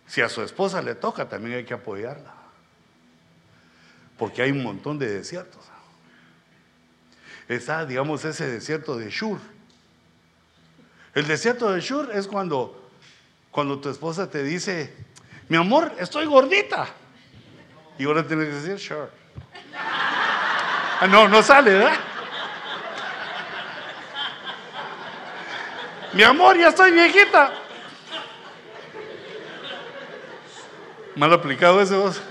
si a su esposa le toca, también hay que apoyarla. Porque hay un montón de desiertos. Está, digamos, ese desierto de Shur. El desierto de Shur es cuando, cuando tu esposa te dice, mi amor, estoy gordita. Y ahora tienes que decir, sure. Ah, no, no sale, ¿verdad? Mi amor, ya estoy viejita. Mal aplicado ese vos.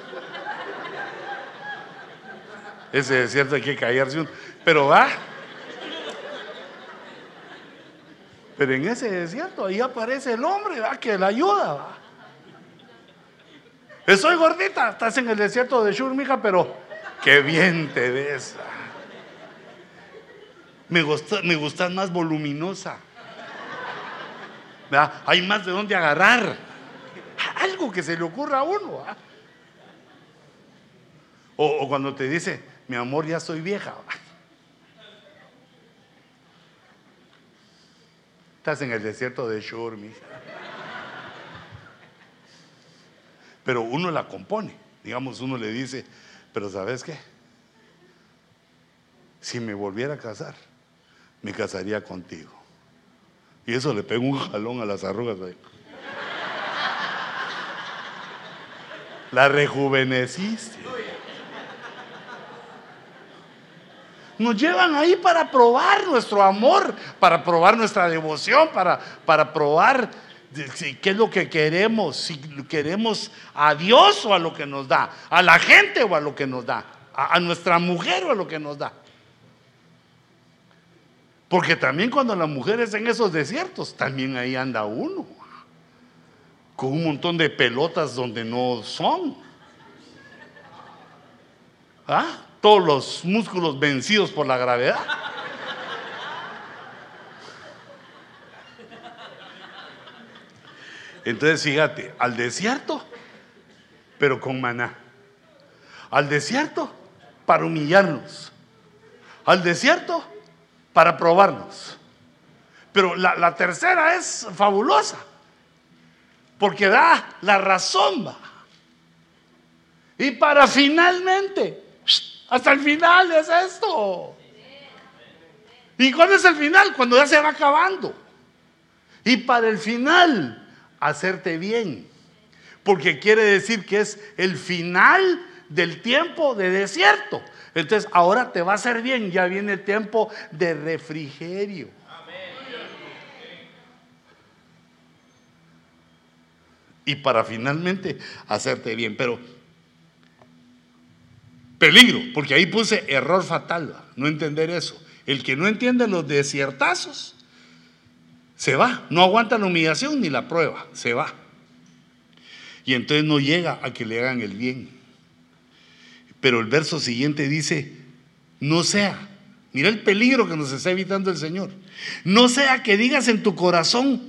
Ese es cierto, hay que callarse Pero va. Pero en ese desierto ahí aparece el hombre, va, que la ayuda, va. Estoy gordita, estás en el desierto de Shur, mija, pero qué bien te ves. Me me gustas más voluminosa. Hay más de dónde agarrar. Algo que se le ocurra a uno. O, cuando te dice, mi amor, ya soy vieja. En el desierto de Shur. Pero uno la compone. Digamos, uno le dice, pero ¿sabes qué? Si me volviera a casar, me casaría contigo. Y eso le pega un jalón a las arrugas. La rejuveneciste. Nos llevan ahí para probar nuestro amor, para probar nuestra devoción, para, para probar qué es lo que queremos, si queremos a Dios o a lo que nos da, a la gente o a lo que nos da, a, a nuestra mujer o a lo que nos da. Porque también cuando la mujer es en esos desiertos, también ahí anda uno. Con un montón de pelotas donde no son. ¿Ah? Todos los músculos vencidos por la gravedad. Entonces fíjate, al desierto, pero con maná. Al desierto para humillarnos. Al desierto para probarnos. Pero la, tercera es fabulosa, porque da la razón. Y para finalmente, hasta el final es esto. ¿Y cuándo es el final? Cuando ya se va acabando. Y para el final, hacerte bien. Porque quiere decir que es el final del tiempo de desierto. Entonces ahora te va a hacer bien, ya viene el tiempo de refrigerio. Y para finalmente hacerte bien. Pero peligro, porque ahí puse error fatal, no entender eso. El que no entiende los desiertazos, se va, no aguanta la humillación ni la prueba, se va. Y entonces no llega a que le hagan el bien. Pero el verso siguiente dice, no sea, mira el peligro que nos está evitando el Señor, no sea que digas en tu corazón,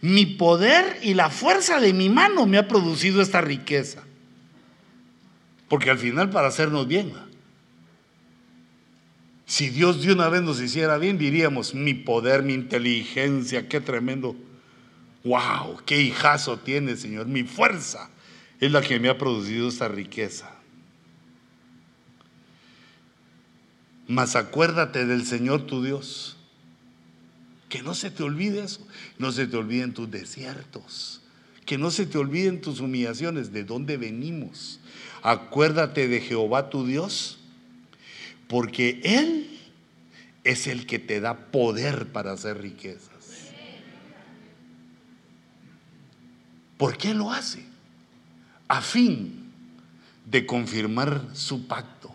mi poder y la fuerza de mi mano me ha producido esta riqueza. Porque al final para hacernos bien, si Dios de una vez nos hiciera bien, diríamos, mi poder, mi inteligencia, qué tremendo. Wow, qué hijazo tiene, Señor. Mi fuerza es la que me ha producido esta riqueza. Mas acuérdate del Señor tu Dios. Que no se te olvide eso. No se te olviden tus desiertos. Que no se te olviden tus humillaciones. ¿De dónde venimos? Acuérdate de Jehová tu Dios. Porque Él es el que te da poder para hacer riquezas. ¿Por qué lo hace? A fin de confirmar su pacto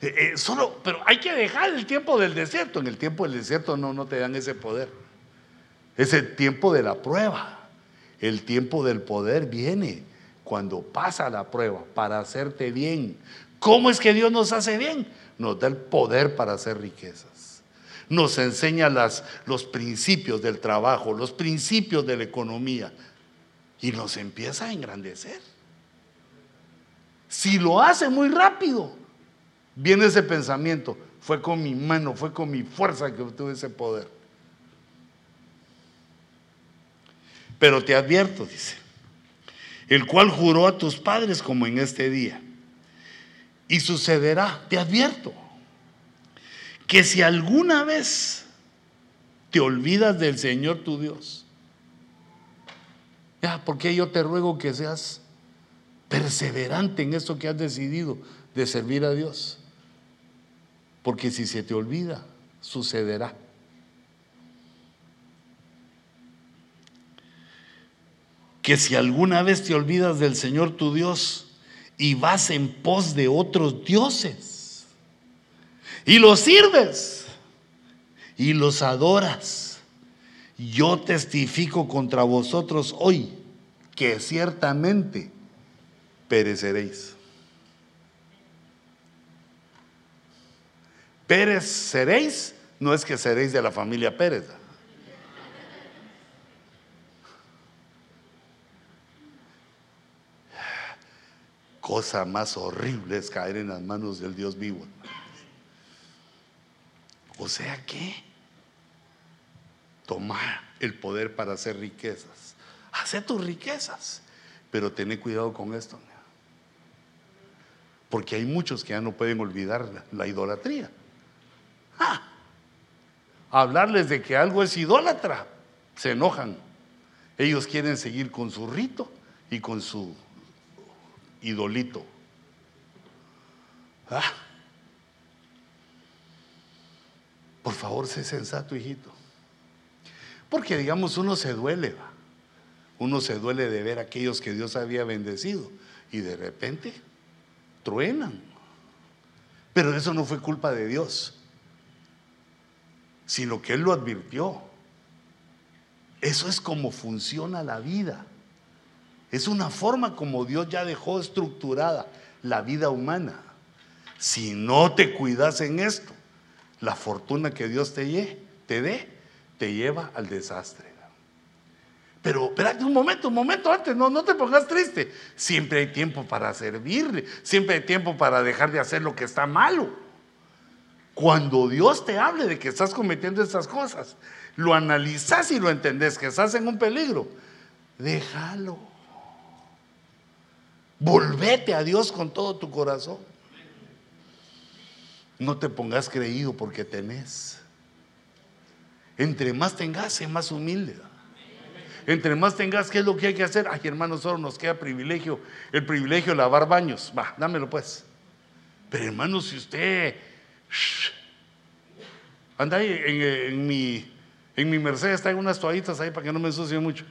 eh, eh, solo, pero hay que dejar el tiempo del desierto. En el tiempo del desierto no, no te dan ese poder. Es el tiempo de la prueba. El tiempo del poder viene cuando pasa la prueba para hacerte bien. ¿Cómo es que Dios nos hace bien? Nos da el poder para hacer riquezas. Nos enseña los principios del trabajo, los principios de la economía. Y nos empieza a engrandecer. Si lo hace muy rápido, Viene ese pensamiento, fue con mi mano, fue con mi fuerza que obtuve ese poder. Pero te advierto, dice, el cual juró a tus padres como en este día. Y sucederá, te advierto, que si alguna vez te olvidas del Señor tu Dios, ya, porque yo te ruego que seas perseverante en esto que has decidido de servir a Dios. Porque si se te olvida, sucederá. Que si alguna vez te olvidas del Señor tu Dios y vas en pos de otros dioses y los sirves y los adoras, yo testifico contra vosotros hoy que ciertamente pereceréis. Pérez seréis, no es que seréis de la familia Pérez. Cosa más horrible es caer en las manos del Dios vivo. O sea que tomar el poder para hacer riquezas. Hace tus riquezas, pero ten cuidado con esto. Porque hay muchos que ya no pueden olvidar la idolatría. Hablarles de que algo es idólatra, se enojan. Ellos quieren seguir con su rito y con su idolito. Ah. Por favor, sé sensato, hijito. Porque digamos, uno se duele, uno se duele de ver a aquellos que Dios había bendecido y de repente truenan. Pero eso no fue culpa de Dios sino que Él lo advirtió. Eso es como funciona la vida. Es una forma como Dios ya dejó estructurada la vida humana. Si no te cuidas en esto, la fortuna que Dios te, dé te lleva al desastre. Pero espérate un momento, un momento antes, no, no te pongas triste. Siempre hay tiempo para servirle, siempre hay tiempo para dejar de hacer lo que está malo. Cuando Dios te hable de que estás cometiendo estas cosas, lo analizas y lo entendés, que estás en un peligro, déjalo. Volvete a Dios con todo tu corazón. No te pongas creído porque tenés. Entre más tengas, sé más humilde. Entre más tengas, ¿qué es lo que hay que hacer? Ay, hermano, solo nos queda privilegio, el privilegio de lavar baños. Va, dámelo pues. Pero hermano, si usted Anda ahí en, mi, en mi Mercedes, hay unas toallitas ahí para que no me ensucie mucho.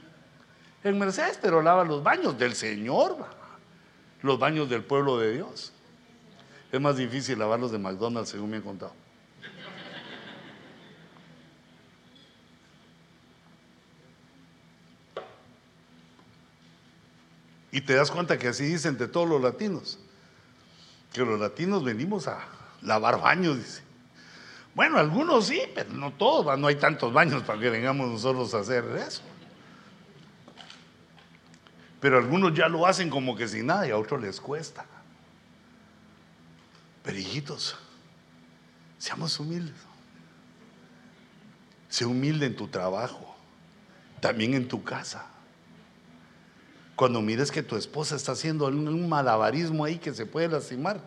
En Mercedes, pero lava los baños del Señor, los baños del pueblo de Dios. Es más difícil lavarlos de McDonald's, según me han contado. Y te das cuenta que así dicen de todos los latinos, que los latinos venimos a lavar baños, dice. Bueno, algunos sí, pero no todos, no hay tantos baños para que vengamos nosotros a hacer eso. Pero algunos ya lo hacen como que sin nada y a otros les cuesta. Pero hijitos, seamos humildes. Sé humilde en tu trabajo, también en tu casa. Cuando mires que tu esposa está haciendo un malabarismo ahí que se puede lastimar,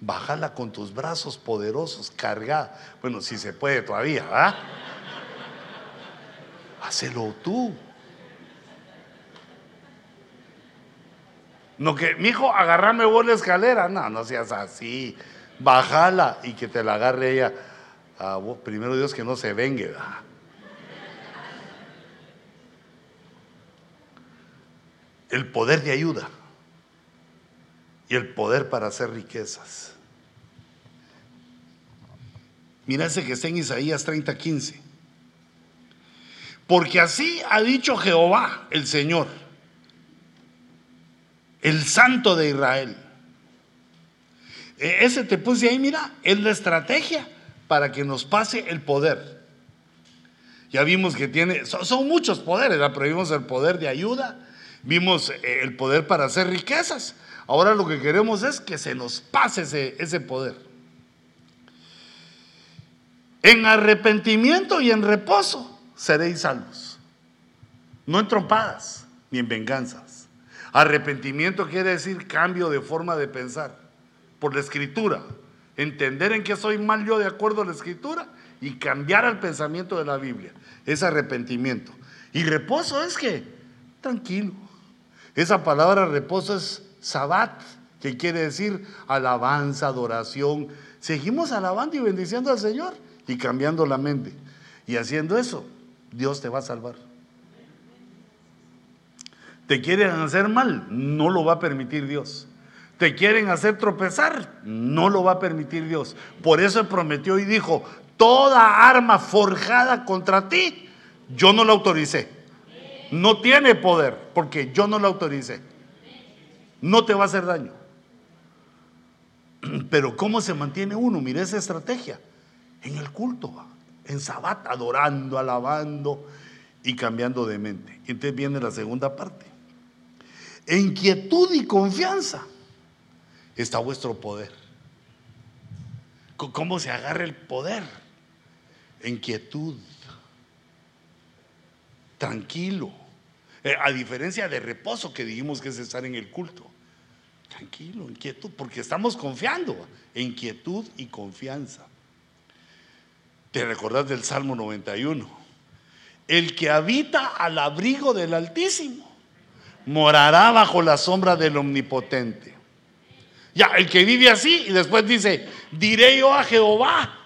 bájala con tus brazos poderosos, carga. Bueno, si se puede todavía, ¿ah? Hacelo tú. No que, mi hijo, agarrame vos la escalera. No, no seas así. Bájala y que te la agarre ella. Ah, primero Dios que no se vengue. El poder de ayuda y el poder para hacer riquezas. Mira ese que está en Isaías 30:15. Porque así ha dicho Jehová, el Señor, el Santo de Israel. E, ese te puse ahí, mira, es la estrategia para que nos pase el poder. Ya vimos que tiene, son, muchos poderes, pero vimos el poder de ayuda, vimos eh, el poder para hacer riquezas, Ahora lo que queremos es que se nos pase ese, ese poder. En arrepentimiento y en reposo seréis salvos. No en trompadas ni en venganzas. Arrepentimiento quiere decir cambio de forma de pensar por la escritura. entender en qué soy mal yo de acuerdo a la escritura y cambiar el pensamiento de la Biblia. Es arrepentimiento. Y reposo es que, tranquilo. Esa palabra reposo es sabat, que quiere decir alabanza, adoración. Seguimos alabando y bendiciendo al Señor y cambiando la mente. Y haciendo eso, Dios te va a salvar. Te quieren hacer mal, no lo va a permitir Dios. Te quieren hacer tropezar, no lo va a permitir Dios. Por eso prometió y dijo, toda arma forjada contra ti, yo no la autoricé. No tiene poder, porque yo no la autoricé. No te va a hacer daño. Pero ¿cómo se mantiene uno? Mire esa estrategia. En el culto, en sabat, adorando, alabando y cambiando de mente. Y entonces viene la segunda parte. En quietud y confianza está vuestro poder. ¿Cómo se agarra el poder? En quietud. Tranquilo. Eh, a diferencia de reposo que dijimos que es estar en el culto. Tranquilo, en quietud, porque estamos confiando en quietud y confianza. Te recordás del Salmo 91. El que habita al abrigo del Altísimo morará bajo la sombra del Omnipotente. Ya, el que vive así y después dice, diré yo a Jehová,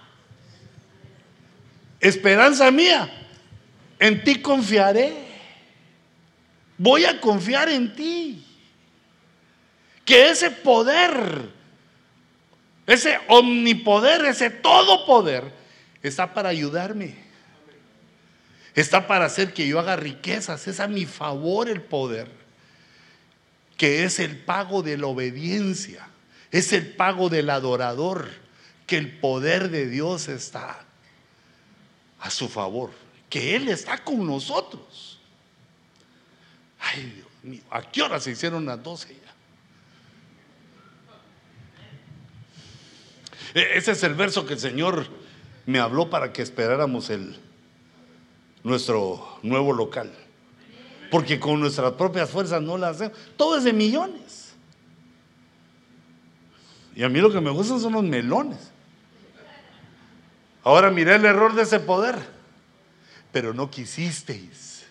esperanza mía, en ti confiaré. Voy a confiar en ti. Que ese poder, ese omnipoder, ese todopoder, está para ayudarme. Está para hacer que yo haga riquezas. Es a mi favor el poder que es el pago de la obediencia, es el pago del adorador, que el poder de Dios está a su favor, que Él está con nosotros. Ay, Dios mío, ¿a qué hora se hicieron las 12 ya? E, ese es el verso que el Señor me habló para que esperáramos el, nuestro nuevo local porque con nuestras propias fuerzas no las hacemos. Todo es de millones. Y a mí lo que me gustan son los melones. Ahora miré el error de ese poder, pero no quisisteis.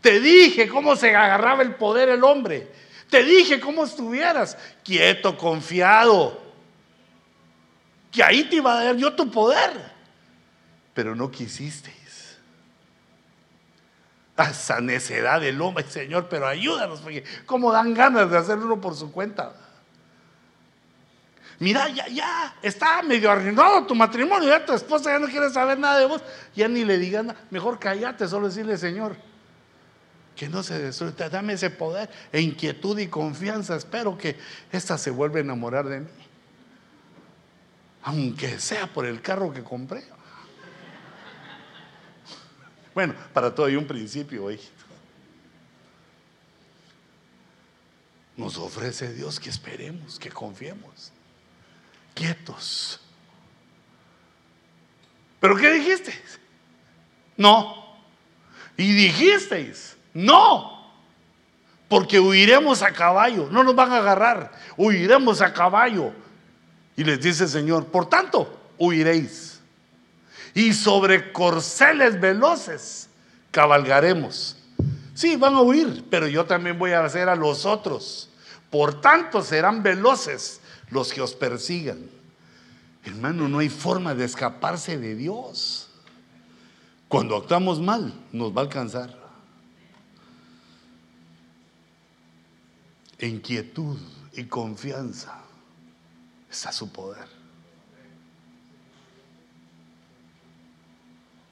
Te dije cómo se agarraba el poder el hombre. Te dije cómo estuvieras quieto, confiado. Que ahí te iba a dar yo tu poder. Pero no quisisteis esa necedad del hombre, Señor, pero ayúdanos, porque cómo dan ganas de hacer uno por su cuenta. Mira, ya, ya, está medio arruinado tu matrimonio, ya tu esposa ya no quiere saber nada de vos, ya ni le digan nada, mejor cállate, solo decirle, Señor, que no se destruya, dame ese poder e inquietud y confianza, espero que esta se vuelva a enamorar de mí, aunque sea por el carro que compré. Bueno, para todo hay un principio, hoy. Nos ofrece Dios que esperemos, que confiemos, quietos. ¿Pero qué dijisteis? No. Y dijisteis, no. Porque huiremos a caballo, no nos van a agarrar, huiremos a caballo. Y les dice el Señor, por tanto, huiréis y sobre corceles veloces cabalgaremos. Sí, van a huir, pero yo también voy a hacer a los otros. Por tanto, serán veloces los que os persigan. Hermano, no hay forma de escaparse de Dios. Cuando actuamos mal, nos va a alcanzar. En quietud y confianza está su poder.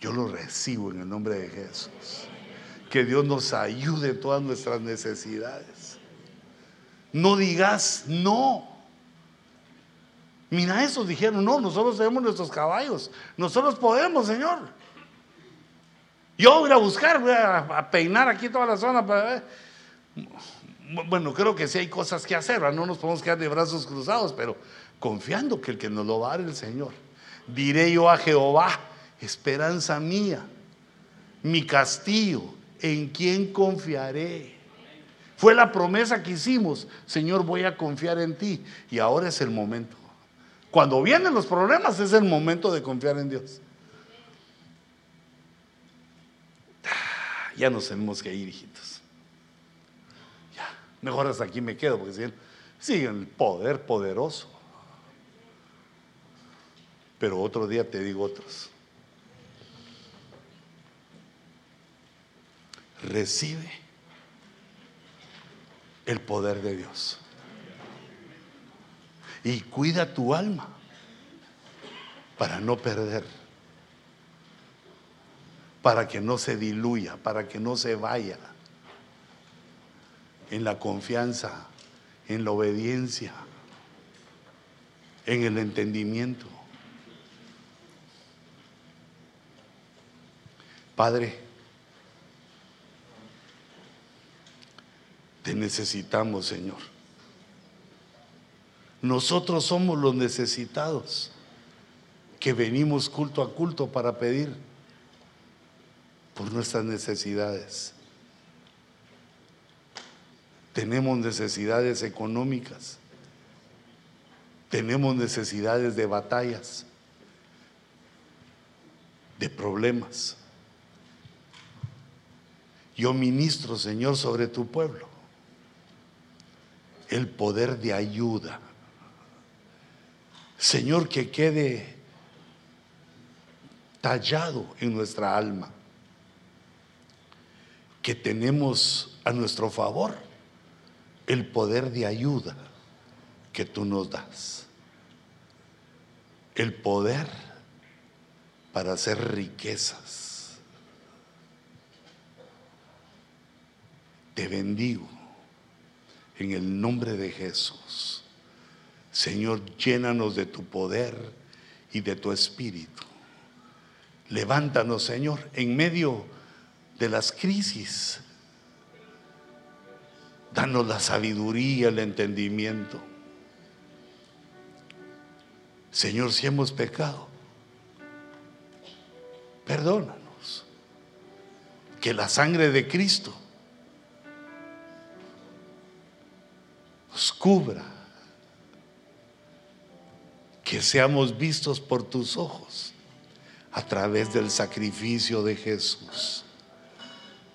Yo lo recibo en el nombre de Jesús. Que Dios nos ayude en todas nuestras necesidades. No digas no. Mira, eso dijeron, no, nosotros tenemos nuestros caballos. Nosotros podemos, Señor. Yo voy a buscar, voy a, peinar aquí toda la zona para Bueno, creo que sí hay cosas que hacer, no nos podemos quedar de brazos cruzados, pero confiando que el que nos lo va a dar el Señor. Diré yo a Jehová, esperanza mía, mi castillo, en quien confiaré. Fue la promesa que hicimos, Señor, voy a confiar en ti. Y ahora es el momento. Cuando vienen los problemas es el momento de confiar en Dios. Ya nos tenemos que ir, hijitos. Ya, mejor hasta aquí me quedo, porque si sigue el poder poderoso. Pero otro día te digo otros. Recibe el poder de Dios. Y cuida tu alma para no perder para que no se diluya, para que no se vaya en la confianza, en la obediencia, en el entendimiento. Padre, te necesitamos, Señor. Nosotros somos los necesitados que venimos culto a culto para pedir por nuestras necesidades. Tenemos necesidades económicas, tenemos necesidades de batallas, de problemas. Yo ministro, Señor, sobre tu pueblo el poder de ayuda. Señor, que quede tallado en nuestra alma que tenemos a nuestro favor el poder de ayuda que tú nos das. El poder para hacer riquezas. Te bendigo en el nombre de Jesús. Señor, llénanos de tu poder y de tu espíritu. Levántanos, Señor, en medio de las crisis. Danos la sabiduría, el entendimiento. Señor, si hemos pecado, perdónanos. Que la sangre de Cristo cubra. Que seamos vistos por tus ojos a través del sacrificio de Jesús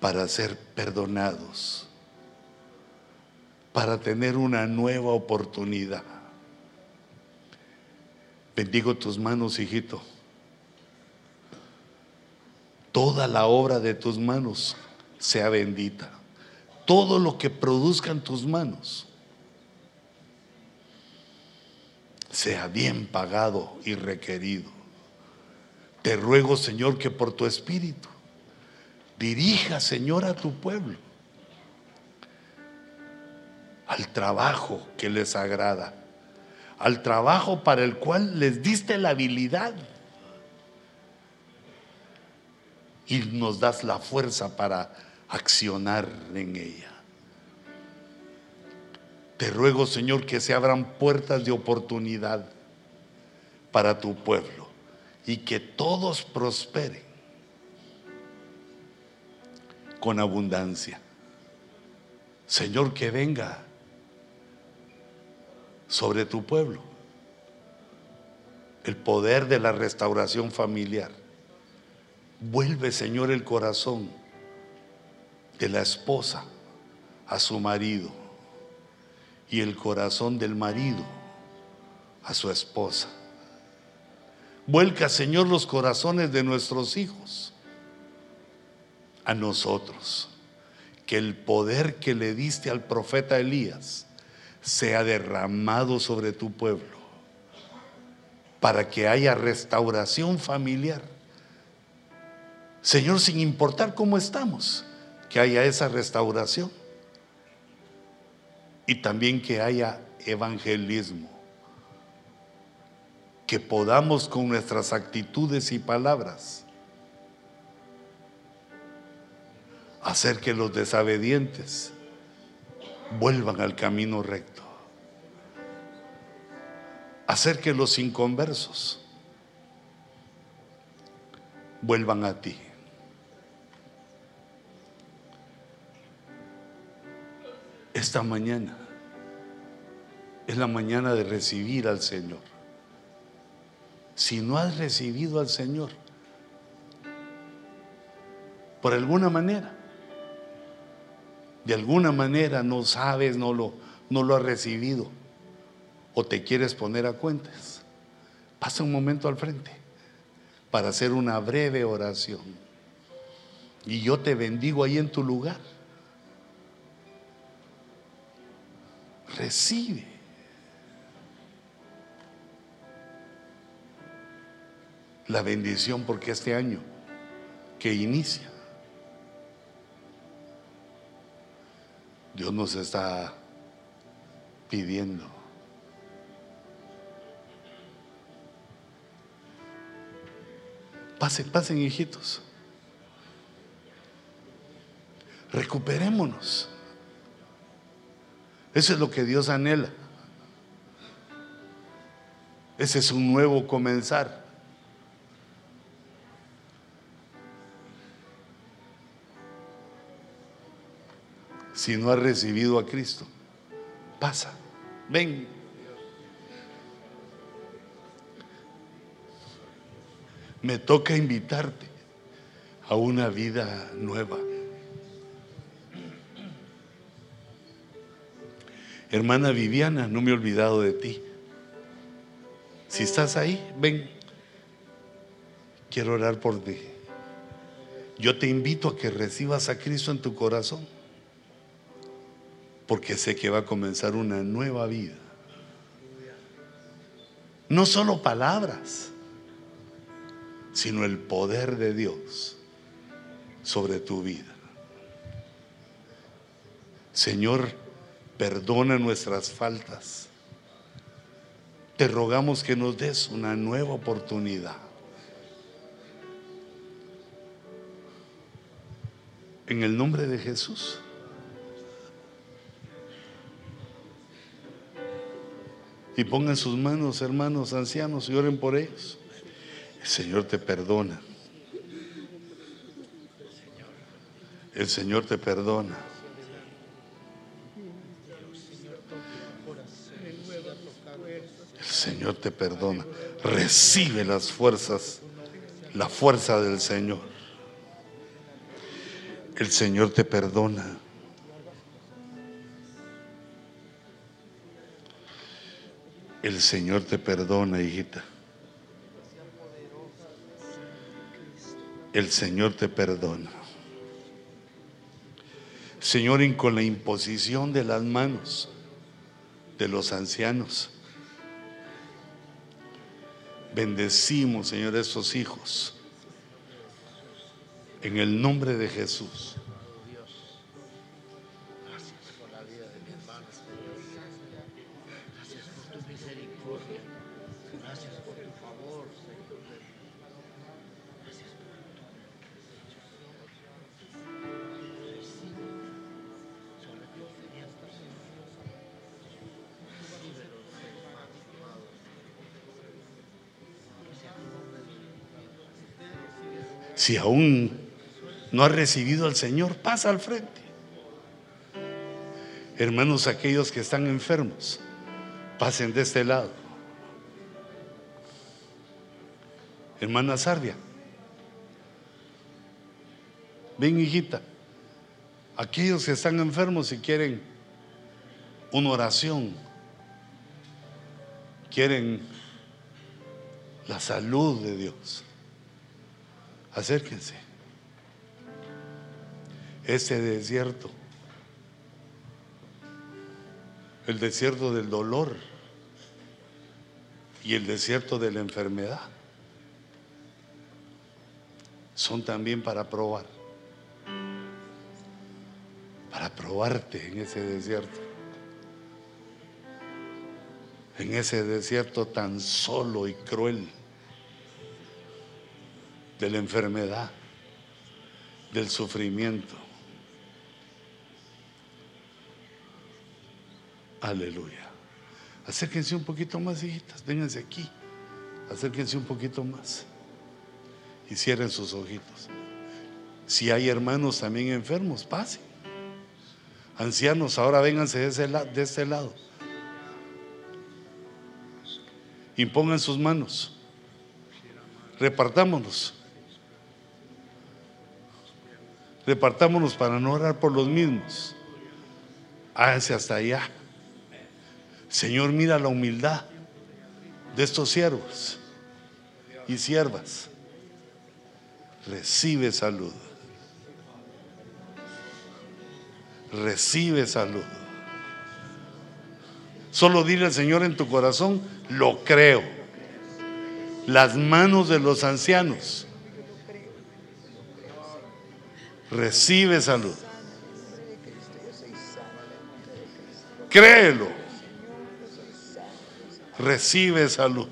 para ser perdonados, para tener una nueva oportunidad. Bendigo tus manos, hijito. Toda la obra de tus manos sea bendita. Todo lo que produzcan tus manos sea bien pagado y requerido. Te ruego, Señor, que por tu espíritu Dirija, Señor, a tu pueblo al trabajo que les agrada, al trabajo para el cual les diste la habilidad y nos das la fuerza para accionar en ella. Te ruego, Señor, que se abran puertas de oportunidad para tu pueblo y que todos prosperen con abundancia. Señor, que venga sobre tu pueblo el poder de la restauración familiar. Vuelve, Señor, el corazón de la esposa a su marido y el corazón del marido a su esposa. Vuelca, Señor, los corazones de nuestros hijos a nosotros. Que el poder que le diste al profeta Elías sea derramado sobre tu pueblo para que haya restauración familiar. Señor, sin importar cómo estamos, que haya esa restauración y también que haya evangelismo. Que podamos con nuestras actitudes y palabras hacer que los desobedientes vuelvan al camino recto. Hacer que los inconversos vuelvan a ti. Esta mañana es la mañana de recibir al Señor. si no has recibido al Señor, por alguna manera, de alguna manera no sabes, no lo, no lo has recibido, o te quieres poner a cuentas, pasa un momento al frente para hacer una breve oración. Y yo te bendigo ahí en tu lugar. Recibe. La bendición porque este año que inicia, Dios nos está pidiendo Pasen, pasen, hijitos. Recuperémonos. Eso es lo que Dios anhela. Ese es un nuevo comenzar. Si no has recibido a Cristo, pasa, ven. me toca invitarte a una vida nueva. Hermana Viviana, no me he olvidado de ti. Si estás ahí, ven. Quiero orar por ti. Yo te invito a que recibas a Cristo en tu corazón, porque sé que va a comenzar una nueva vida. No solo palabras sino el poder de Dios sobre tu vida. Señor, perdona nuestras faltas. Te rogamos que nos des una nueva oportunidad. En el nombre de Jesús. Y pongan sus manos, hermanos ancianos, y oren por ellos. El Señor te perdona. El Señor te perdona. Señor te perdona. Recibe las fuerzas, la fuerza del Señor. El Señor te perdona. El Señor te perdona, hijita. el Señor te perdona. Señor, y con la imposición de las manos de los ancianos, bendecimos, Señor, a estos hijos. En el nombre de Jesús. Si aún no has recibido al Señor, pasa al frente. Hermanos, aquellos que están enfermos, pasen de este lado. Hermana Sardia, ven hijita, aquellos que están enfermos y quieren una oración, quieren la salud de Dios acérquense. Ese desierto, el desierto del dolor y el desierto de la enfermedad, son también para probar, para probarte en ese desierto, en ese desierto tan solo y cruel de la enfermedad, del sufrimiento. Aleluya. Acérquense un poquito más, hijitas, vénganse aquí. Acérquense un poquito más. Y cierren sus ojitos. Si hay hermanos también enfermos, pasen. Ancianos, ahora vénganse de, ese este lado. Impongan sus manos. Repartámonos. Repartámonos para no orar por los mismos. Háganse hasta allá. Señor, mira la humildad de estos siervos y siervas. Recibe salud. Recibe salud. Solo dile al Señor en tu corazón, lo creo. Las manos de los ancianos. Recibe salud. Créelo. Recibe salud.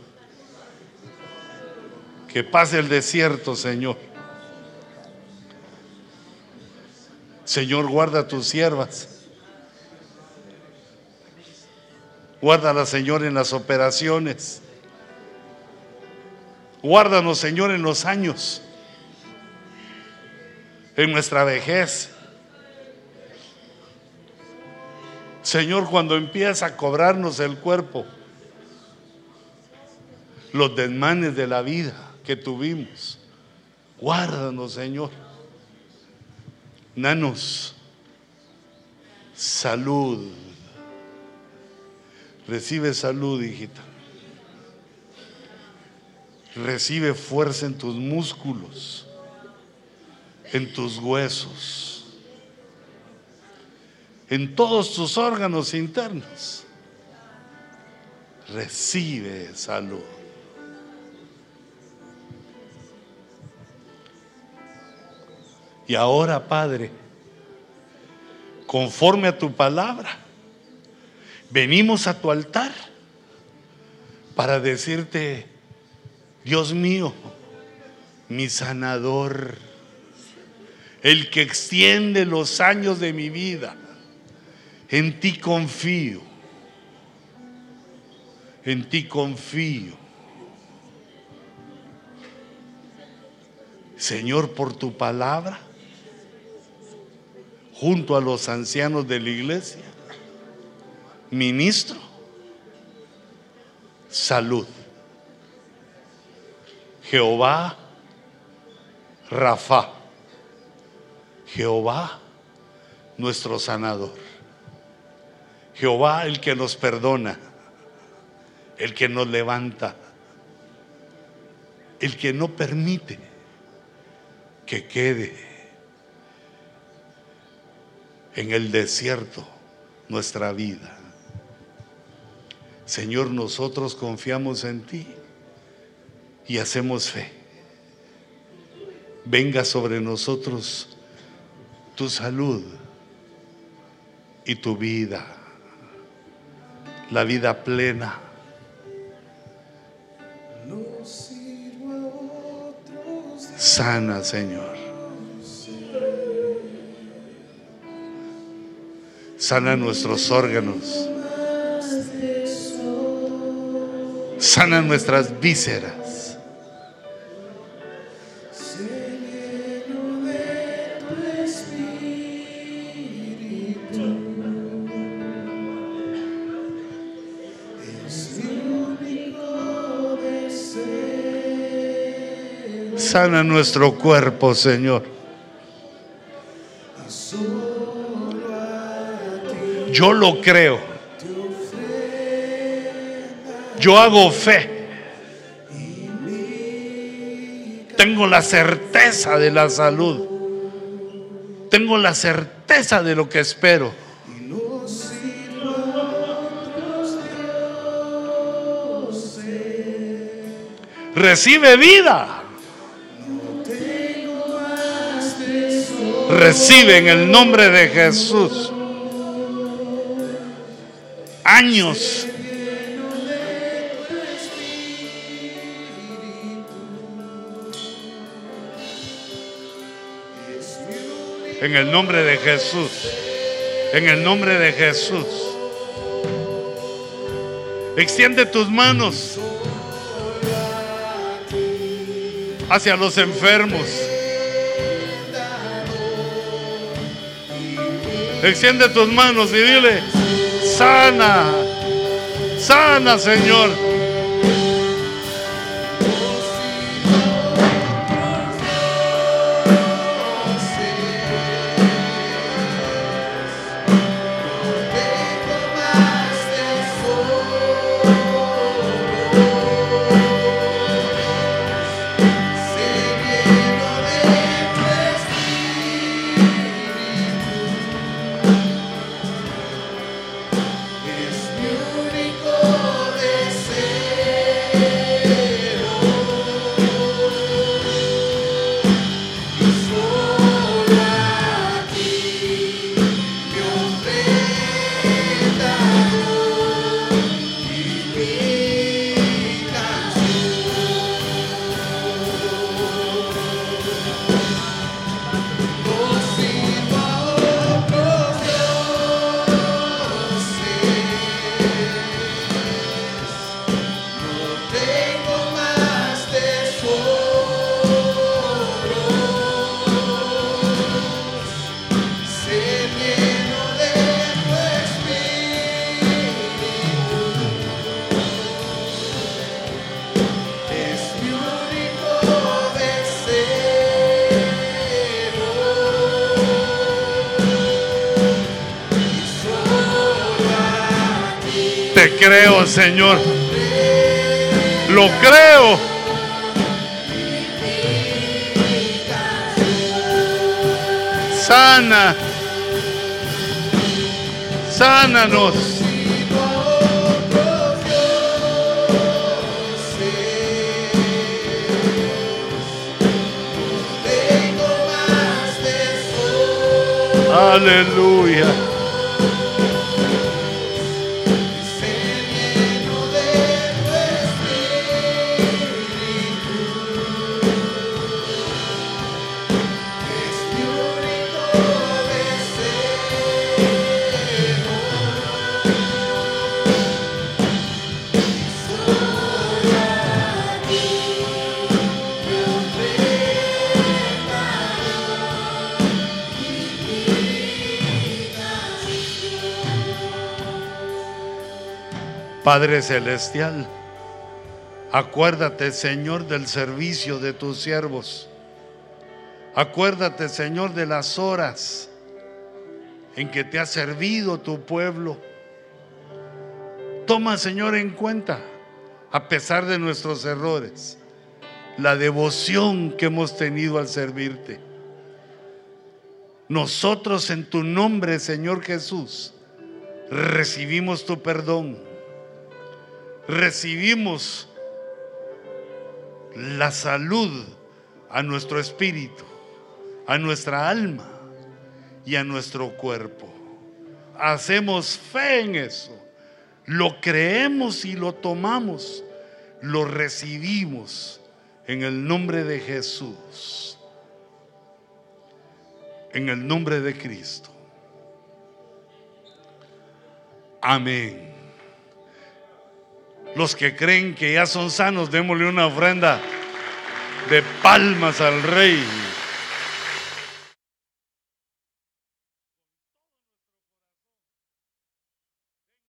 Que pase el desierto, Señor. Señor, guarda tus siervas. Guárdala, Señor, en las operaciones. Guárdanos, Señor, en los años, en nuestra vejez. Señor, cuando empieza a cobrarnos el cuerpo, los desmanes de la vida que tuvimos, guárdanos, Señor. Nanos, salud. Recibe salud, hijita. Recibe fuerza en tus músculos, en tus huesos, en todos tus órganos internos. Recibe salud. Y ahora, Padre, conforme a tu palabra, venimos a tu altar para decirte, Dios mío, mi sanador, el que extiende los años de mi vida, en ti confío, en ti confío. Señor, por tu palabra, junto a los ancianos de la iglesia, ministro, salud. Jehová, Rafa, Jehová, nuestro sanador. Jehová, el que nos perdona, el que nos levanta, el que no permite que quede en el desierto nuestra vida. Señor, nosotros confiamos en ti y hacemos fe. Venga sobre nosotros tu salud y tu vida, la vida plena. Sana, Señor. Sana nuestros órganos. Sana nuestras vísceras. Sana nuestro cuerpo, Señor. Yo lo creo. Yo hago fe. Tengo la certeza de la salud. Tengo la certeza de lo que espero. Recibe vida. Recibe en el nombre de Jesús años. En el nombre de Jesús. En el nombre de Jesús. Extiende tus manos hacia los enfermos. Extiende tus manos y dile, sana, sana Señor. Señor. Lo creo. Sana. Sánanos. Aleluya. Padre Celestial, acuérdate, Señor, del servicio de tus siervos. Acuérdate, Señor, de las horas en que te ha servido tu pueblo. Toma, Señor, en cuenta, a pesar de nuestros errores, la devoción que hemos tenido al servirte. Nosotros en tu nombre, Señor Jesús, recibimos tu perdón recibimos la salud a nuestro espíritu, a nuestra alma y a nuestro cuerpo. Hacemos fe en eso. Lo creemos y lo tomamos. Lo recibimos en el nombre de Jesús. En el nombre de Cristo. Amén. Los que creen que ya son sanos, démosle una ofrenda de palmas al Rey.